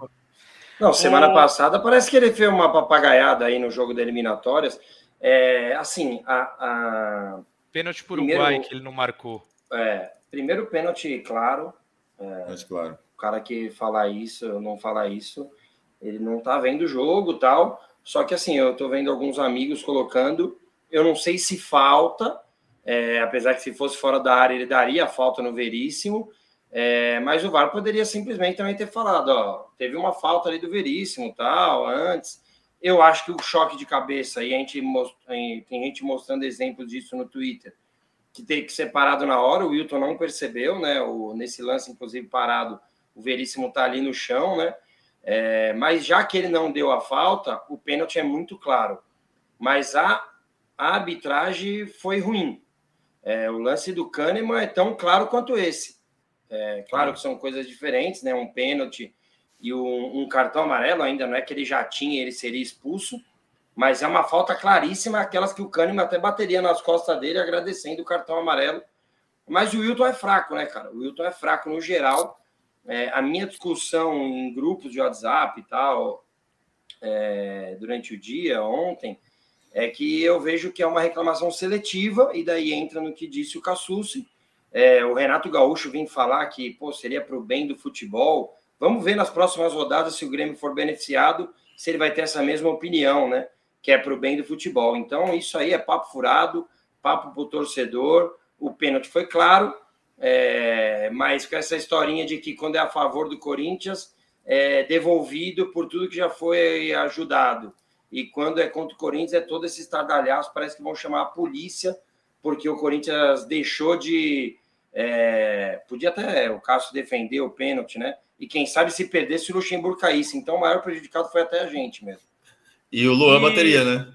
Não, semana o... passada parece que ele fez uma papagaiada aí no jogo da eliminatórias. É, assim, a. a... Pênalti por primeiro, Uruguai que ele não marcou. É, primeiro pênalti, claro. É, claro cara que falar isso, não falar isso, ele não tá vendo o jogo tal. Só que assim, eu tô vendo alguns amigos colocando, eu não sei se falta, é, apesar que se fosse fora da área ele daria falta no Veríssimo, é, mas o VAR poderia simplesmente também ter falado, ó, teve uma falta ali do Veríssimo tal, antes. Eu acho que o choque de cabeça, e a gente tem gente mostrando exemplos disso no Twitter, que tem que ser parado na hora, o Wilton não percebeu, né? O, nesse lance, inclusive, parado, o Veríssimo está ali no chão, né? É, mas já que ele não deu a falta, o pênalti é muito claro. Mas a, a arbitragem foi ruim. É, o lance do Kahneman é tão claro quanto esse. É, claro que são coisas diferentes, né? Um pênalti e um, um, cartão amarelo ainda não é que ele já tinha, ele seria expulso, mas é uma falta claríssima, aquelas que o Kahneman até bateria nas costas dele, agradecendo o cartão amarelo. Mas o Wilton é fraco, né, cara? O Wilton é fraco no geral. É, a minha discussão em grupos de WhatsApp e tal, é, durante o dia, ontem, é que eu vejo que é uma reclamação seletiva, e daí entra no que disse o Cassucci. É, o Renato Gaúcho vem falar que pô, seria para o bem do futebol. Vamos ver nas próximas rodadas se o Grêmio for beneficiado, se ele vai ter essa mesma opinião, né? Que é para o bem do futebol. Então, isso aí é papo furado, papo para o torcedor. O pênalti foi claro, é, mas com essa historinha de que quando é a favor do Corinthians, é devolvido por tudo que já foi ajudado. E quando é contra o Corinthians, é todo esse estardalhaço, parece que vão chamar a polícia, porque o Corinthians deixou de. É, podia até o Cássio defender o pênalti, né? E quem sabe se perdesse o Luxemburgo caísse. Então o maior prejudicado foi até a gente mesmo. E o Luan e... bateria, né?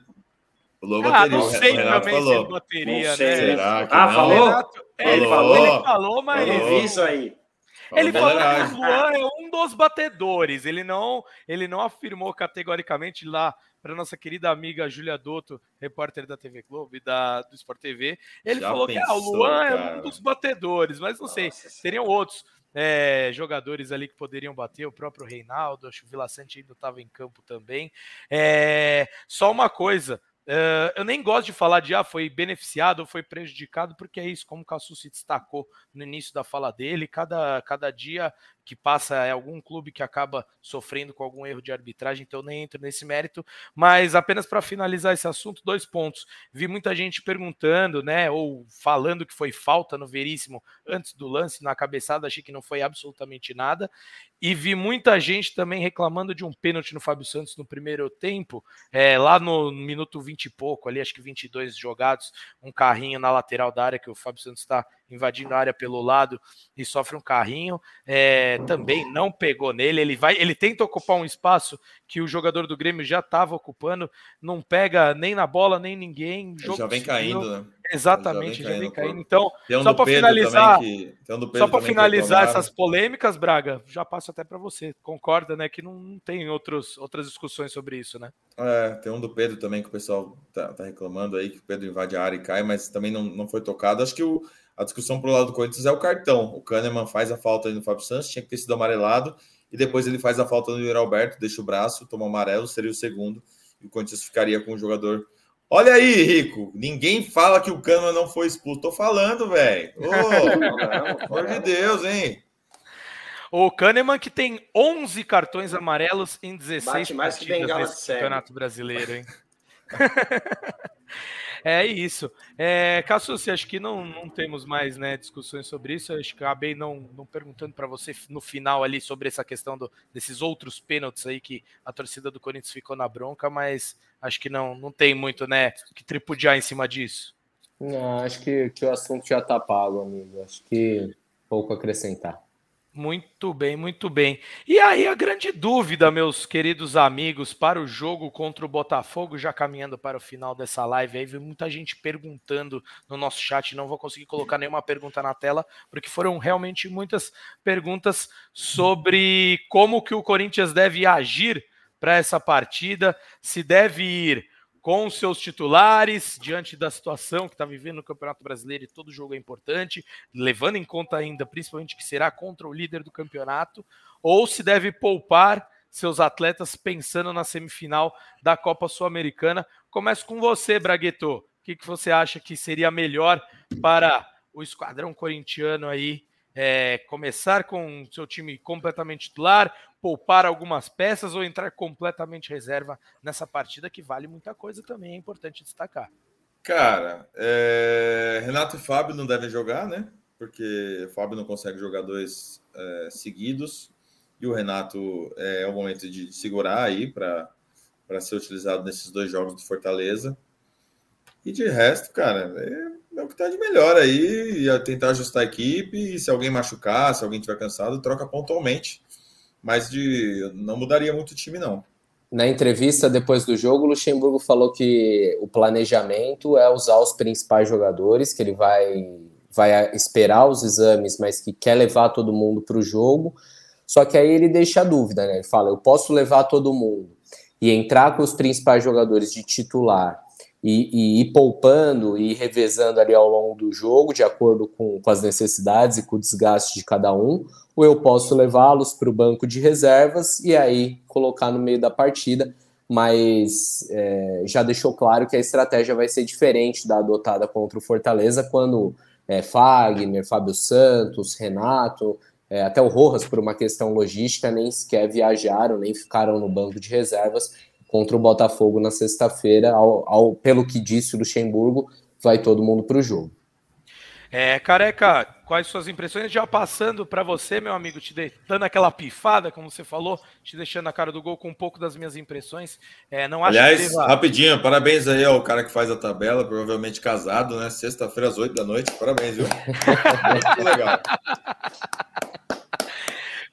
O Luan ah, bateria. Não sei o Renato também falou. se bateria, não sei. né? Será que ah, não? falou? Renato, é, ele, falou, ele falou, mas. Eu vi isso aí. Ele falou que o Luan é um dos batedores. Ele não, ele não afirmou categoricamente lá para nossa querida amiga Júlia Dotto, repórter da TV Globo e da, do Sport TV. Ele Já falou pensou, que ah, o Luan cara. é um dos batedores, mas não sei, teriam outros. É, jogadores ali que poderiam bater, o próprio Reinaldo, acho que o Vila Sante ainda estava em campo também. É, só uma coisa, Uh, eu nem gosto de falar de ah, foi beneficiado ou foi prejudicado, porque é isso, como o Cassu se destacou no início da fala dele, cada, cada dia que passa é algum clube que acaba sofrendo com algum erro de arbitragem, então nem entro nesse mérito. Mas apenas para finalizar esse assunto, dois pontos. Vi muita gente perguntando, né, ou falando que foi falta no Veríssimo antes do lance, na cabeçada, achei que não foi absolutamente nada. E vi muita gente também reclamando de um pênalti no Fábio Santos no primeiro tempo, é, lá no minuto 20 e pouco, ali acho que 22 jogados, um carrinho na lateral da área que o Fábio Santos está invadindo a área pelo lado e sofre um carrinho. É, também não pegou nele. Ele vai, ele tenta ocupar um espaço que o jogador do Grêmio já estava ocupando, não pega nem na bola nem ninguém. já vem caindo, né? Exatamente, já vem, já vem caindo. Então, um só para finalizar, que, um só para finalizar essas polêmicas, Braga, já passo até para você. Concorda, né? Que não tem outros, outras discussões sobre isso, né? É, tem um do Pedro também que o pessoal tá, tá reclamando aí que o Pedro invade a área e cai, mas também não, não foi tocado. Acho que o a discussão para o lado do Corinthians é o cartão. O Kahneman faz a falta aí no Fábio Santos, tinha que ter sido amarelado, e depois ele faz a falta no Yuri Alberto, deixa o braço, toma o amarelo, seria o segundo, e o Corinthians ficaria com um jogador Olha aí, Rico. Ninguém fala que o Kahneman não foi expulso. Tô falando, velho. *laughs* Oh, pelo amor de Deus, hein? O Kahneman que tem 11 cartões amarelos em 16 Bate mais que bengala desse Campeonato Brasileiro, hein? *laughs* *laughs* é isso. É, Cassucci, acho que não, não temos mais né, discussões sobre isso. Acho que acabei não, não perguntando para você no final ali sobre essa questão do, desses outros pênaltis aí que a torcida do Corinthians ficou na bronca, mas acho que não, não tem muito né, que tripudiar em cima disso. Não, acho que, que o assunto já está pago, amigo. Acho que pouco acrescentar. Muito bem, muito bem. E aí a grande dúvida, meus queridos amigos, para o jogo contra o Botafogo, já caminhando para o final dessa live, aí veio muita gente perguntando no nosso chat, não vou conseguir colocar nenhuma pergunta na tela, porque foram realmente muitas perguntas sobre como que o Corinthians deve agir para essa partida, se deve ir com seus titulares, diante da situação que está vivendo no Campeonato Brasileiro e todo jogo é importante, levando em conta ainda, principalmente, que será contra o líder do campeonato, ou se deve poupar seus atletas pensando na semifinal da Copa Sul-Americana. Começo com você, Bragueto. O que, que você acha que seria melhor para o esquadrão corintiano aí é, começar com seu time completamente titular, poupar algumas peças ou entrar completamente reserva nessa partida que vale muita coisa também, é importante destacar. Cara, é... Renato e Fábio não devem jogar, né? Porque o Fábio não consegue jogar dois é, seguidos e o Renato é, é o momento de segurar aí para ser utilizado nesses dois jogos do Fortaleza. E de resto, cara, é é o que está de melhor aí, tentar ajustar a equipe, e se alguém machucar, se alguém tiver cansado, troca pontualmente. Mas de não mudaria muito o time, não. Na entrevista depois do jogo, o Luxemburgo falou que o planejamento é usar os principais jogadores, que ele vai, vai esperar os exames, mas que quer levar todo mundo para o jogo. Só que aí ele deixa a dúvida, né? Ele fala: eu posso levar todo mundo e entrar com os principais jogadores de titular e, e ir poupando e revezando ali ao longo do jogo, de acordo com, com as necessidades e com o desgaste de cada um, ou eu posso levá-los para o banco de reservas e aí colocar no meio da partida, mas é, já deixou claro que a estratégia vai ser diferente da adotada contra o Fortaleza, quando é, Fagner, Fábio Santos, Renato, é, até o Rojas, por uma questão logística, nem sequer viajaram, nem ficaram no banco de reservas, contra o Botafogo na sexta-feira, ao, ao, pelo que disse o Luxemburgo, vai todo mundo para o jogo. É, careca, quais suas impressões? Já passando para você, meu amigo, te dando aquela pifada, como você falou, te deixando a cara do gol com um pouco das minhas impressões. É, não acho Aliás, deva... rapidinho, parabéns aí ao cara que faz a tabela, provavelmente casado, né? Sexta-feira às oito da noite. Parabéns, viu? Muito legal. *laughs*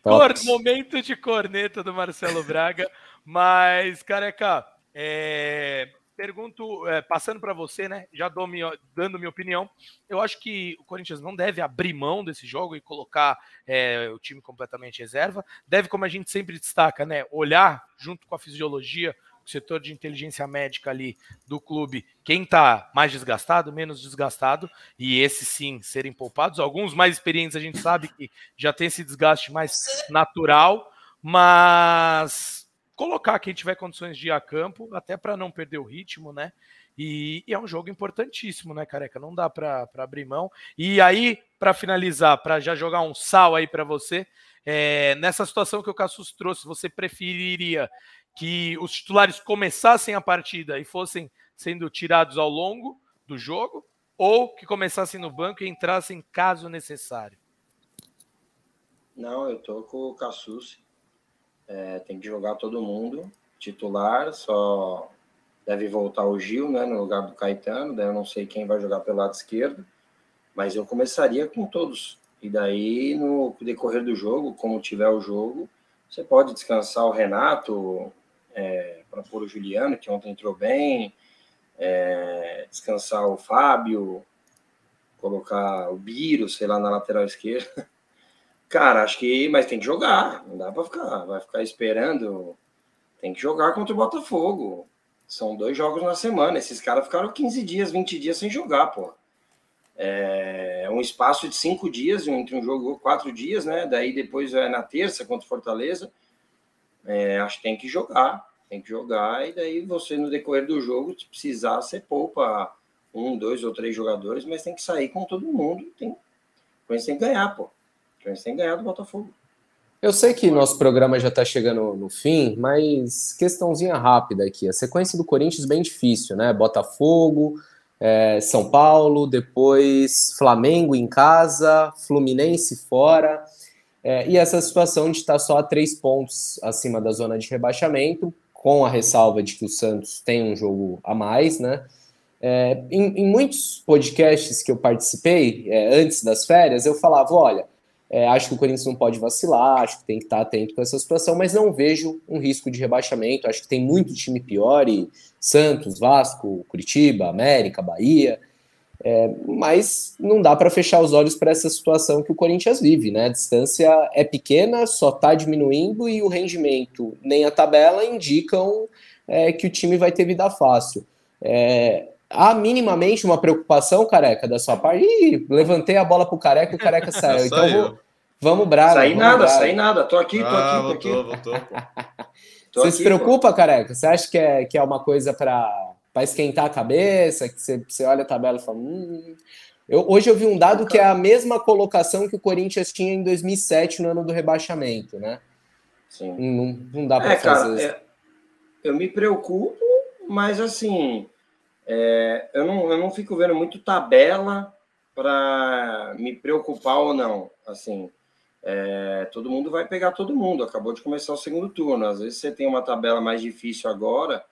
Cor, momento de corneta do Marcelo Braga. Mas, careca, é, pergunto, é, passando para você, né? Já minha, dando minha opinião. Eu acho que o Corinthians não deve abrir mão desse jogo e colocar é, o time completamente reserva. Deve, como a gente sempre destaca, né? Olhar junto com a fisiologia, o setor de inteligência médica ali do clube, quem está mais desgastado, menos desgastado, e esses sim serem poupados. Alguns mais experientes a gente sabe que já tem esse desgaste mais natural, mas colocar quem tiver condições de ir a campo, até para não perder o ritmo, né? E, e, é um jogo importantíssimo, né, careca? Não dá para abrir mão. E aí, para finalizar, para já jogar um sal aí para você, é, nessa situação que o Cassus trouxe, você preferiria que os titulares começassem a partida e fossem sendo tirados ao longo do jogo, ou que começassem no banco e entrassem caso necessário? Não, eu tô com o Cassus. É, tem que jogar todo mundo. Titular, só deve voltar o Gil, né, no lugar do Caetano. Daí eu não sei quem vai jogar pelo lado esquerdo. Mas eu começaria com todos. E daí, no decorrer do jogo, como tiver o jogo, você pode descansar o Renato é, para pôr o Juliano, que ontem entrou bem, é, descansar o Fábio, colocar o Biro, sei lá, na lateral esquerda. *laughs* Cara, acho que. Mas tem que jogar. Não dá para ficar. Vai ficar esperando. Tem que jogar contra o Botafogo. São dois jogos na semana. Esses caras ficaram 15 dias, 20 dias sem jogar, pô. É um espaço de cinco dias entre um jogo, quatro dias, né? Daí depois é na terça contra o Fortaleza. É, acho que tem que jogar. Tem que jogar, e daí você, no decorrer do jogo, se precisar, você poupa um, dois ou três jogadores, mas tem que sair com todo mundo. Tem, tem que ganhar, pô. Corinthians tem que ganhar do Botafogo. Eu sei que nosso programa já está chegando no fim, mas questãozinha rápida aqui. A sequência do Corinthians bem difícil, né? Botafogo, é, São Paulo, depois Flamengo em casa, Fluminense fora. É, e essa situação de estar só a três pontos acima da zona de rebaixamento, com a ressalva de que o Santos tem um jogo a mais, né? É, em, em, muitos podcasts que eu participei é, antes das férias, eu falava: olha, é, acho que o Corinthians não pode vacilar, acho que tem que estar atento com essa situação, mas não vejo um risco de rebaixamento. Acho que tem muito time pior e Santos, Vasco, Curitiba, América, Bahia. É, mas não dá para fechar os olhos para essa situação que o Corinthians vive, né? A distância é pequena, só está diminuindo e o rendimento nem a tabela indicam é, que o time vai ter vida fácil. É, há minimamente uma preocupação, careca, da sua parte? Ih, levantei a bola pro careca e o careca *laughs* saiu. então vou, vamos, Braga. Saí vamos nada, Braga. saí nada. Tô aqui, tô Ah, aqui, tô voltou, aqui. voltou. *laughs* Tô Você aqui, se preocupa, careca? Você acha que é, que é uma coisa para esquentar a cabeça? Que você, você olha a tabela e fala. Hum... Eu, hoje eu vi um dado que é a mesma colocação que o Corinthians tinha em 2007, no ano do rebaixamento, né? Sim. Não, não dá para É, fazer cara, é, eu me preocupo, mas assim, é, eu, não, eu não fico vendo muito tabela para me preocupar ou não. Assim, é, todo mundo vai pegar todo mundo. Acabou de começar o segundo turno. Às vezes você tem uma tabela mais difícil agora,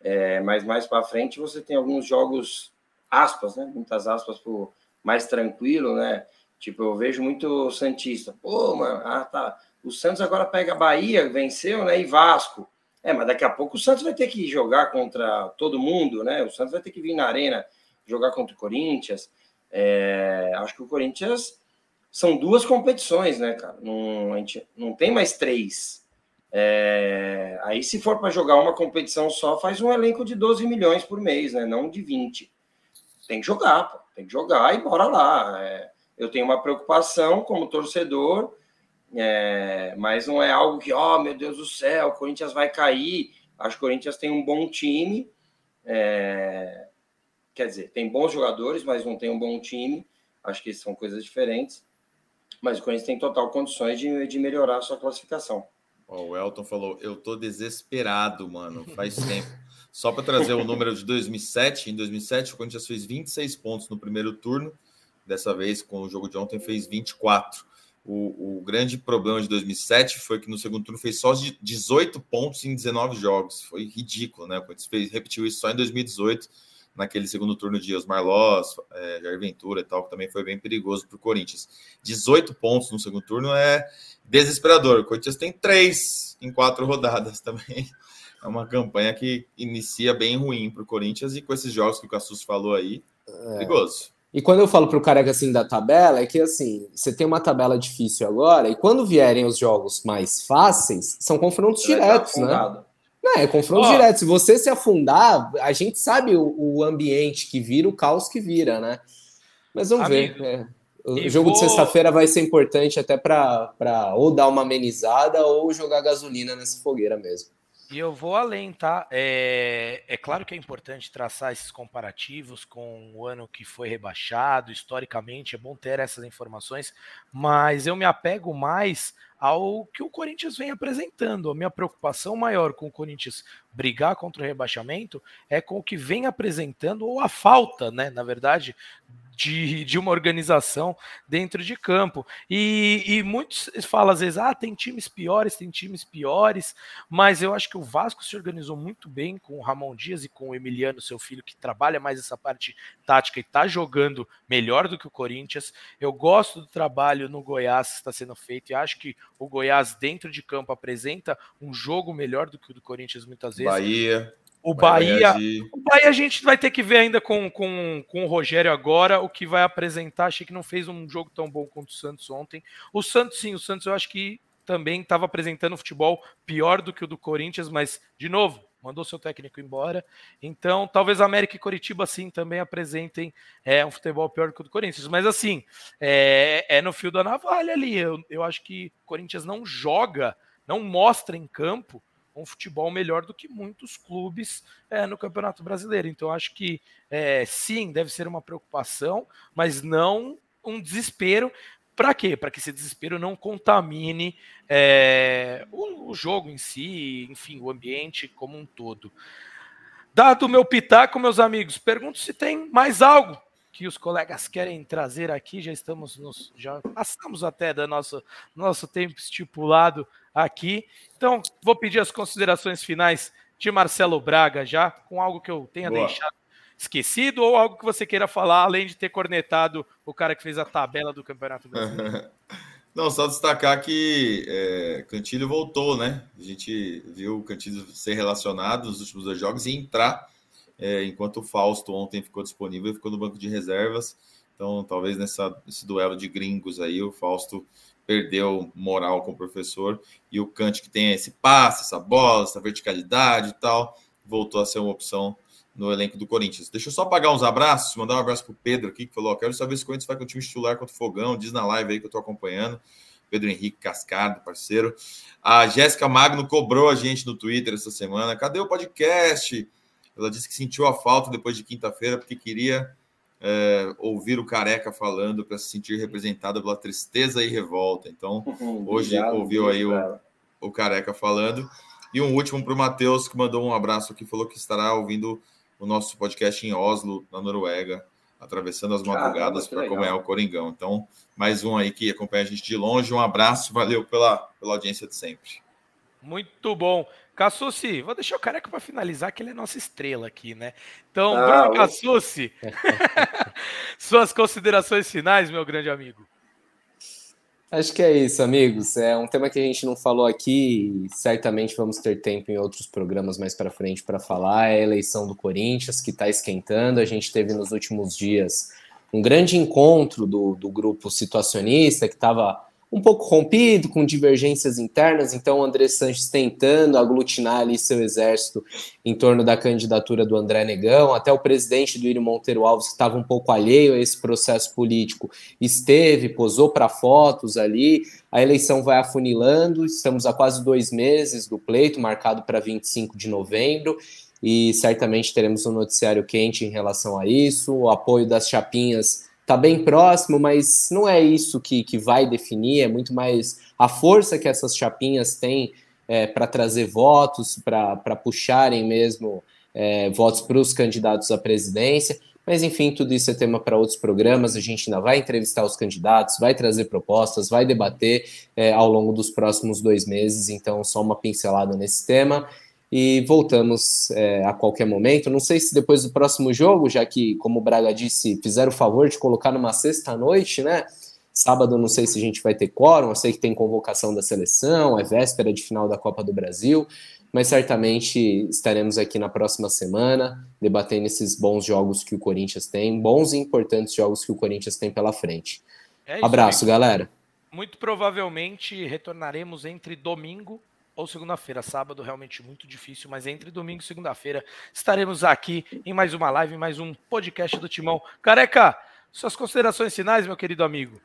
é, mas mais para frente você tem alguns jogos aspas, né? Muitas aspas por mais tranquilo, né? Tipo, eu vejo muito Santista. Pô, mano, ah, tá. O Santos agora pega Bahia, venceu, né? E Vasco. É, mas daqui a pouco o Santos vai ter que jogar contra todo mundo, né? O Santos vai ter que vir na arena jogar contra o Corinthians. É, acho que o Corinthians são duas competições, né, cara? Não, a gente não tem mais três. É, aí, se for para jogar uma competição só, faz um elenco de 12 milhões por mês, né? Não de 20. Tem que jogar, pô. Tem que jogar e bora lá. É, eu tenho uma preocupação como torcedor é, mas não é algo que, ó, oh, meu Deus do céu, o Corinthians vai cair. Acho que o Corinthians tem um bom time. É, quer dizer, tem bons jogadores, mas não tem um bom time. Acho que são coisas diferentes. Mas o Corinthians tem total condições de, de melhorar a sua classificação. Ó, o Elton falou: Eu tô desesperado, mano, faz tempo. Só para trazer o número de 2007, em 2007 o Corinthians fez 26 pontos no primeiro turno. Dessa vez, com o jogo de ontem, fez 24. O, o, grande problema de 2007 foi que no segundo turno fez só 18 pontos em 19 jogos. Foi ridículo, né? O Corinthians fez, repetiu isso só em 2018, naquele segundo turno de Osmar Loss, é, Jair Ventura e tal, que também foi bem perigoso para o Corinthians. 18 pontos no segundo turno é desesperador. O Corinthians tem três em quatro rodadas *laughs* também. É uma campanha que inicia bem ruim para o Corinthians e com esses jogos que o Cassus falou aí, é. perigoso. E quando eu falo para o careca assim da tabela, é que assim, você tem uma tabela difícil agora, e quando vierem os jogos mais fáceis, são confrontos Você diretos, né? Não, é confronto Ó. direto. Se você se afundar, a gente sabe o, o ambiente que vira, o caos que vira, né? Mas vamos Amigo, ver. é. O jogo de vou- sexta-feira vai ser importante até para ou dar uma amenizada ou jogar gasolina nessa fogueira mesmo. E eu vou além, tá? É, é claro que é importante traçar esses comparativos com o ano que foi rebaixado, historicamente, é bom ter essas informações, mas eu me apego mais ao que o Corinthians vem apresentando. A minha preocupação maior com o Corinthians brigar contra o rebaixamento é com o que vem apresentando, ou a falta, né, na verdade, de, de uma organização dentro de campo. E, e muitos falam às vezes, ah, tem times piores, tem times piores, mas eu acho que o Vasco se organizou muito bem com o Ramon Dias e com o Emiliano, seu filho, que trabalha mais essa parte tática e está jogando melhor do que o Corinthians. Eu gosto do trabalho no Goiás que está sendo feito e acho que o Goiás, dentro de campo, apresenta um jogo melhor do que o do Corinthians muitas vezes. Bahia. O Bahia, reagir. o Bahia a gente vai ter que ver ainda com, com, com o Rogério agora o que vai apresentar. Achei que não fez um jogo tão bom quanto o Santos ontem. O Santos, sim, o Santos eu acho que também estava apresentando futebol pior do que o do Corinthians, mas, de novo, mandou seu técnico embora. Então, talvez América e Coritiba, sim, também apresentem é, um futebol pior do que o do Corinthians. Mas, assim, é, é no fio da navalha ali. Eu, eu acho que o Corinthians não joga, não mostra em campo um futebol melhor do que muitos clubes é, no Campeonato Brasileiro. Então, acho que é, sim, deve ser uma preocupação, mas não um desespero. Para quê? Para que esse desespero não contamine é, o, o jogo em si, enfim, o ambiente como um todo. Dado o meu pitaco, meus amigos, pergunto se tem mais algo que os colegas querem trazer aqui. Já estamos nos, já passamos até do nosso, nosso tempo estipulado aqui. Então, vou pedir as considerações finais de Marcelo Braga já, com algo que eu tenha Boa. deixado esquecido ou algo que você queira falar, além de ter cornetado o cara que fez a tabela do Campeonato Brasileiro. *laughs* Não, só destacar que é, Cantilho voltou, né? A gente viu o Cantilho ser relacionado nos últimos dois jogos e entrar, é, enquanto o Fausto ontem ficou disponível e ficou no banco de reservas. Então, talvez nessa, nesse duelo de gringos aí, o Fausto perdeu moral com o professor e o Cante, que tem esse passe, essa bola, essa verticalidade e tal, voltou a ser uma opção no elenco do Corinthians. Deixa eu só pagar uns abraços, mandar um abraço pro Pedro aqui, que falou: quero saber se o Corinthians vai com o time titular contra o Fogão, diz na live aí que eu tô acompanhando. Pedro Henrique Cascado, parceiro. A Jéssica Magno cobrou a gente no Twitter essa semana. Cadê o podcast? Ela disse que sentiu a falta depois de quinta-feira, porque queria é, ouvir o Careca falando para se sentir representada pela tristeza e revolta. Então, *laughs* hoje Obrigado, ouviu aí o, o Careca falando. E um último para o Matheus, que mandou um abraço aqui, falou que estará ouvindo o nosso podcast em Oslo, na Noruega, atravessando as madrugadas para acompanhar o Coringão. Então, mais um aí que acompanha a gente de longe. Um abraço, valeu pela, pela audiência de sempre. Muito bom. Cassucci, vou deixar o careca para finalizar, que ele é nossa estrela aqui, né? Então, ah, Bruno Cassucci, *laughs* suas considerações finais, meu grande amigo. Acho que é isso, amigos. É um tema que a gente não falou aqui, certamente vamos ter tempo em outros programas mais para frente para falar. É a eleição do Corinthians, que está esquentando. A gente teve nos últimos dias um grande encontro do, do grupo situacionista, que estava um pouco rompido, com divergências internas, então o André Sanches tentando aglutinar ali seu exército em torno da candidatura do André Negão, até o presidente do Írio Monteiro Alves, que estava um pouco alheio a esse processo político, esteve, posou para fotos ali, a eleição vai afunilando, estamos a quase dois meses do pleito, marcado para 25 de novembro, e certamente teremos um noticiário quente em relação a isso, o apoio das chapinhas tá bem próximo, mas não é isso que, que vai definir, é muito mais a força que essas chapinhas têm é, para trazer votos, para puxarem mesmo é, votos para os candidatos à presidência. Mas, enfim, tudo isso é tema para outros programas. A gente ainda vai entrevistar os candidatos, vai trazer propostas, vai debater é, ao longo dos próximos dois meses. Então, só uma pincelada nesse tema e voltamos é, a qualquer momento. Não sei se depois do próximo jogo, já que, como o Braga disse, fizeram o favor de colocar numa sexta-noite, né? Sábado, não sei se a gente vai ter quórum, eu sei que tem convocação da seleção, é véspera de final da Copa do Brasil, mas certamente estaremos aqui na próxima semana debatendo esses bons jogos que o Corinthians tem, bons e importantes jogos que o Corinthians tem pela frente. É isso, Abraço, galera. Muito provavelmente retornaremos entre domingo ou segunda-feira. Sábado realmente muito difícil, mas entre domingo e segunda-feira estaremos aqui em mais uma live, mais um podcast do Timão. Careca, suas considerações finais, meu querido amigo.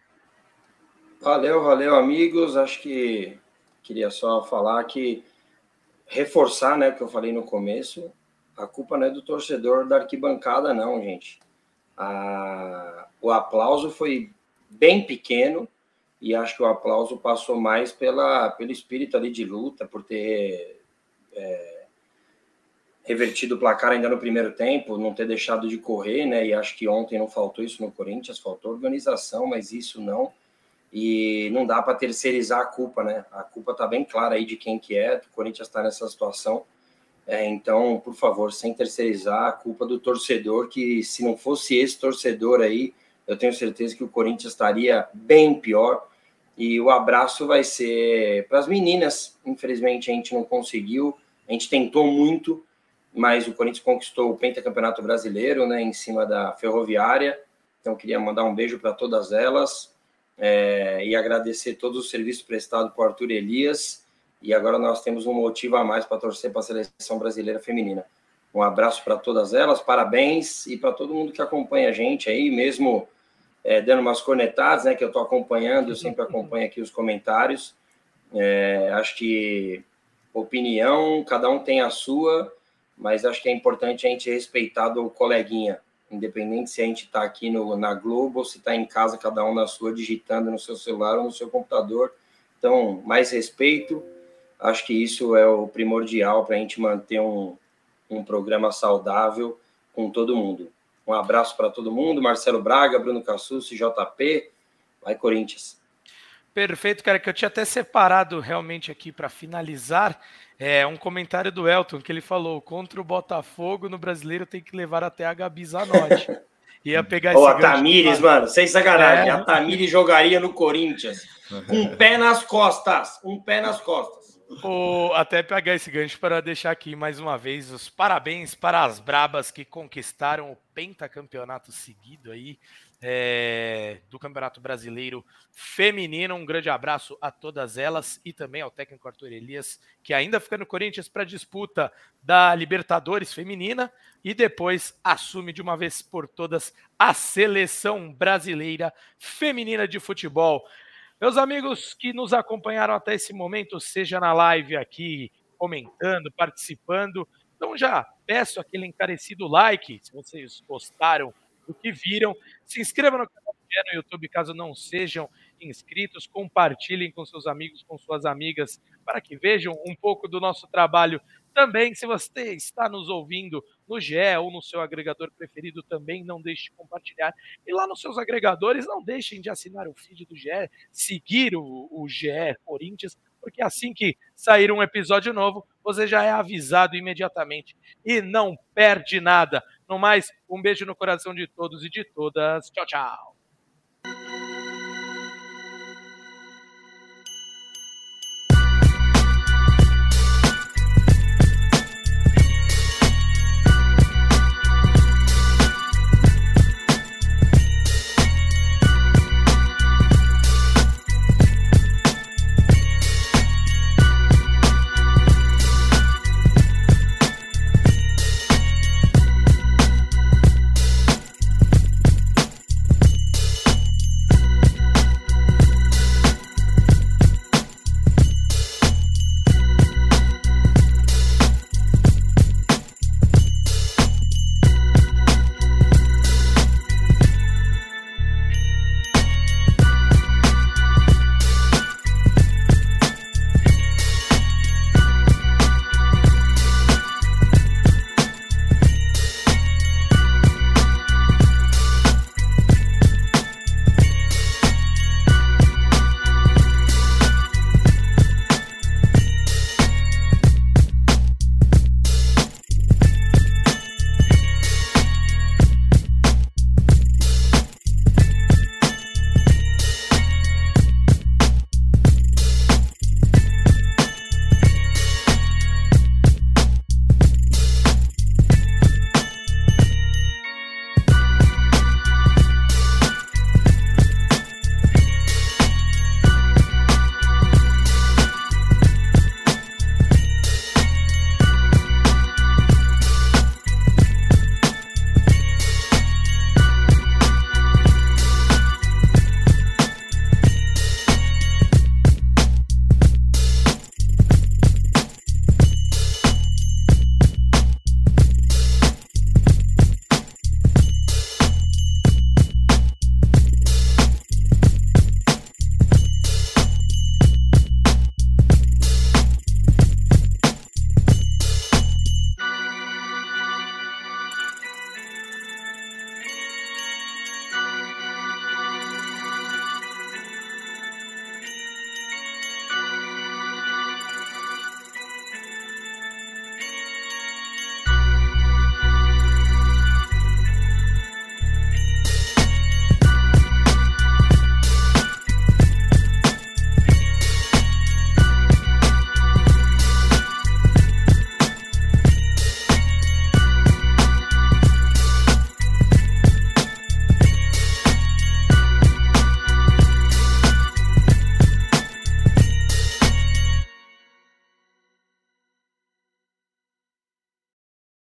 Valeu, valeu, amigos. Acho que queria só falar que reforçar, né, o que eu falei no começo. A culpa não é do torcedor da arquibancada, não, gente. A... O aplauso foi bem pequeno e acho que o aplauso passou mais pela, pelo espírito ali de luta, por ter é, revertido o placar ainda no primeiro tempo, não ter deixado de correr, né? E acho que ontem não faltou isso no Corinthians, faltou organização, mas isso não. E não dá para terceirizar a culpa, né? A culpa tá bem clara aí de quem que é. O Corinthians está nessa situação. É, então, por favor, sem terceirizar a culpa do torcedor, que se não fosse esse torcedor aí, eu tenho certeza que o Corinthians estaria bem pior. E o abraço vai ser para as meninas. Infelizmente a gente não conseguiu. A gente tentou muito, mas o Corinthians conquistou o pentacampeonato brasileiro, né, em cima da Ferroviária. Então queria mandar um beijo para todas elas é, e agradecer todos os serviços prestados por Arthur Elias. E agora nós temos um motivo a mais para torcer para a seleção brasileira feminina. Um abraço para todas elas, parabéns e para todo mundo que acompanha a gente aí, mesmo é, dando umas cornetadas, né, que eu estou acompanhando, eu sempre acompanho aqui os comentários. É, acho que opinião, cada um tem a sua, mas acho que é importante a gente respeitar o coleguinha, independente se a gente está aqui no, na Globo ou se está em casa, cada um na sua, digitando no seu celular ou no seu computador. Então, mais respeito, acho que isso é o primordial para a gente manter um, um programa saudável com todo mundo. Um abraço para todo mundo, Marcelo Braga, Bruno Cassucci, JP, vai Corinthians. Perfeito, cara, que eu tinha até separado realmente aqui para finalizar é um comentário do Elton que ele falou: contra o Botafogo no brasileiro tem que levar até a Gabi Zanotti. *laughs* Ia pegar Ô, a Tamires, mano, sem sacanagem. É. A Tamires jogaria no Corinthians. *laughs* Um pé nas costas. Um pé nas costas. O, até pegar esse gancho para deixar aqui mais uma vez os parabéns para as Brabas que conquistaram o pentacampeonato seguido aí é, do Campeonato Brasileiro Feminino. Um grande abraço a todas elas e também ao técnico Arthur Elias, que ainda fica no Corinthians para a disputa da Libertadores Feminina e depois assume de uma vez por todas a seleção brasileira feminina de futebol. Meus amigos que nos acompanharam até esse momento, seja na live aqui, comentando, participando, então já peço aquele encarecido like, se vocês gostaram do que viram. Se inscrevam no canal no YouTube caso não sejam inscritos, compartilhem com seus amigos, com suas amigas, para que vejam um pouco do nosso trabalho também. Se você está nos ouvindo no GE ou no seu agregador preferido, também não deixe de compartilhar. E lá nos seus agregadores, não deixem de assinar o feed do GE, seguir o, o GE Corinthians, porque assim que sair um episódio novo, você já é avisado imediatamente e não perde nada. No mais, um beijo no coração de todos e de todas. Tchau, tchau.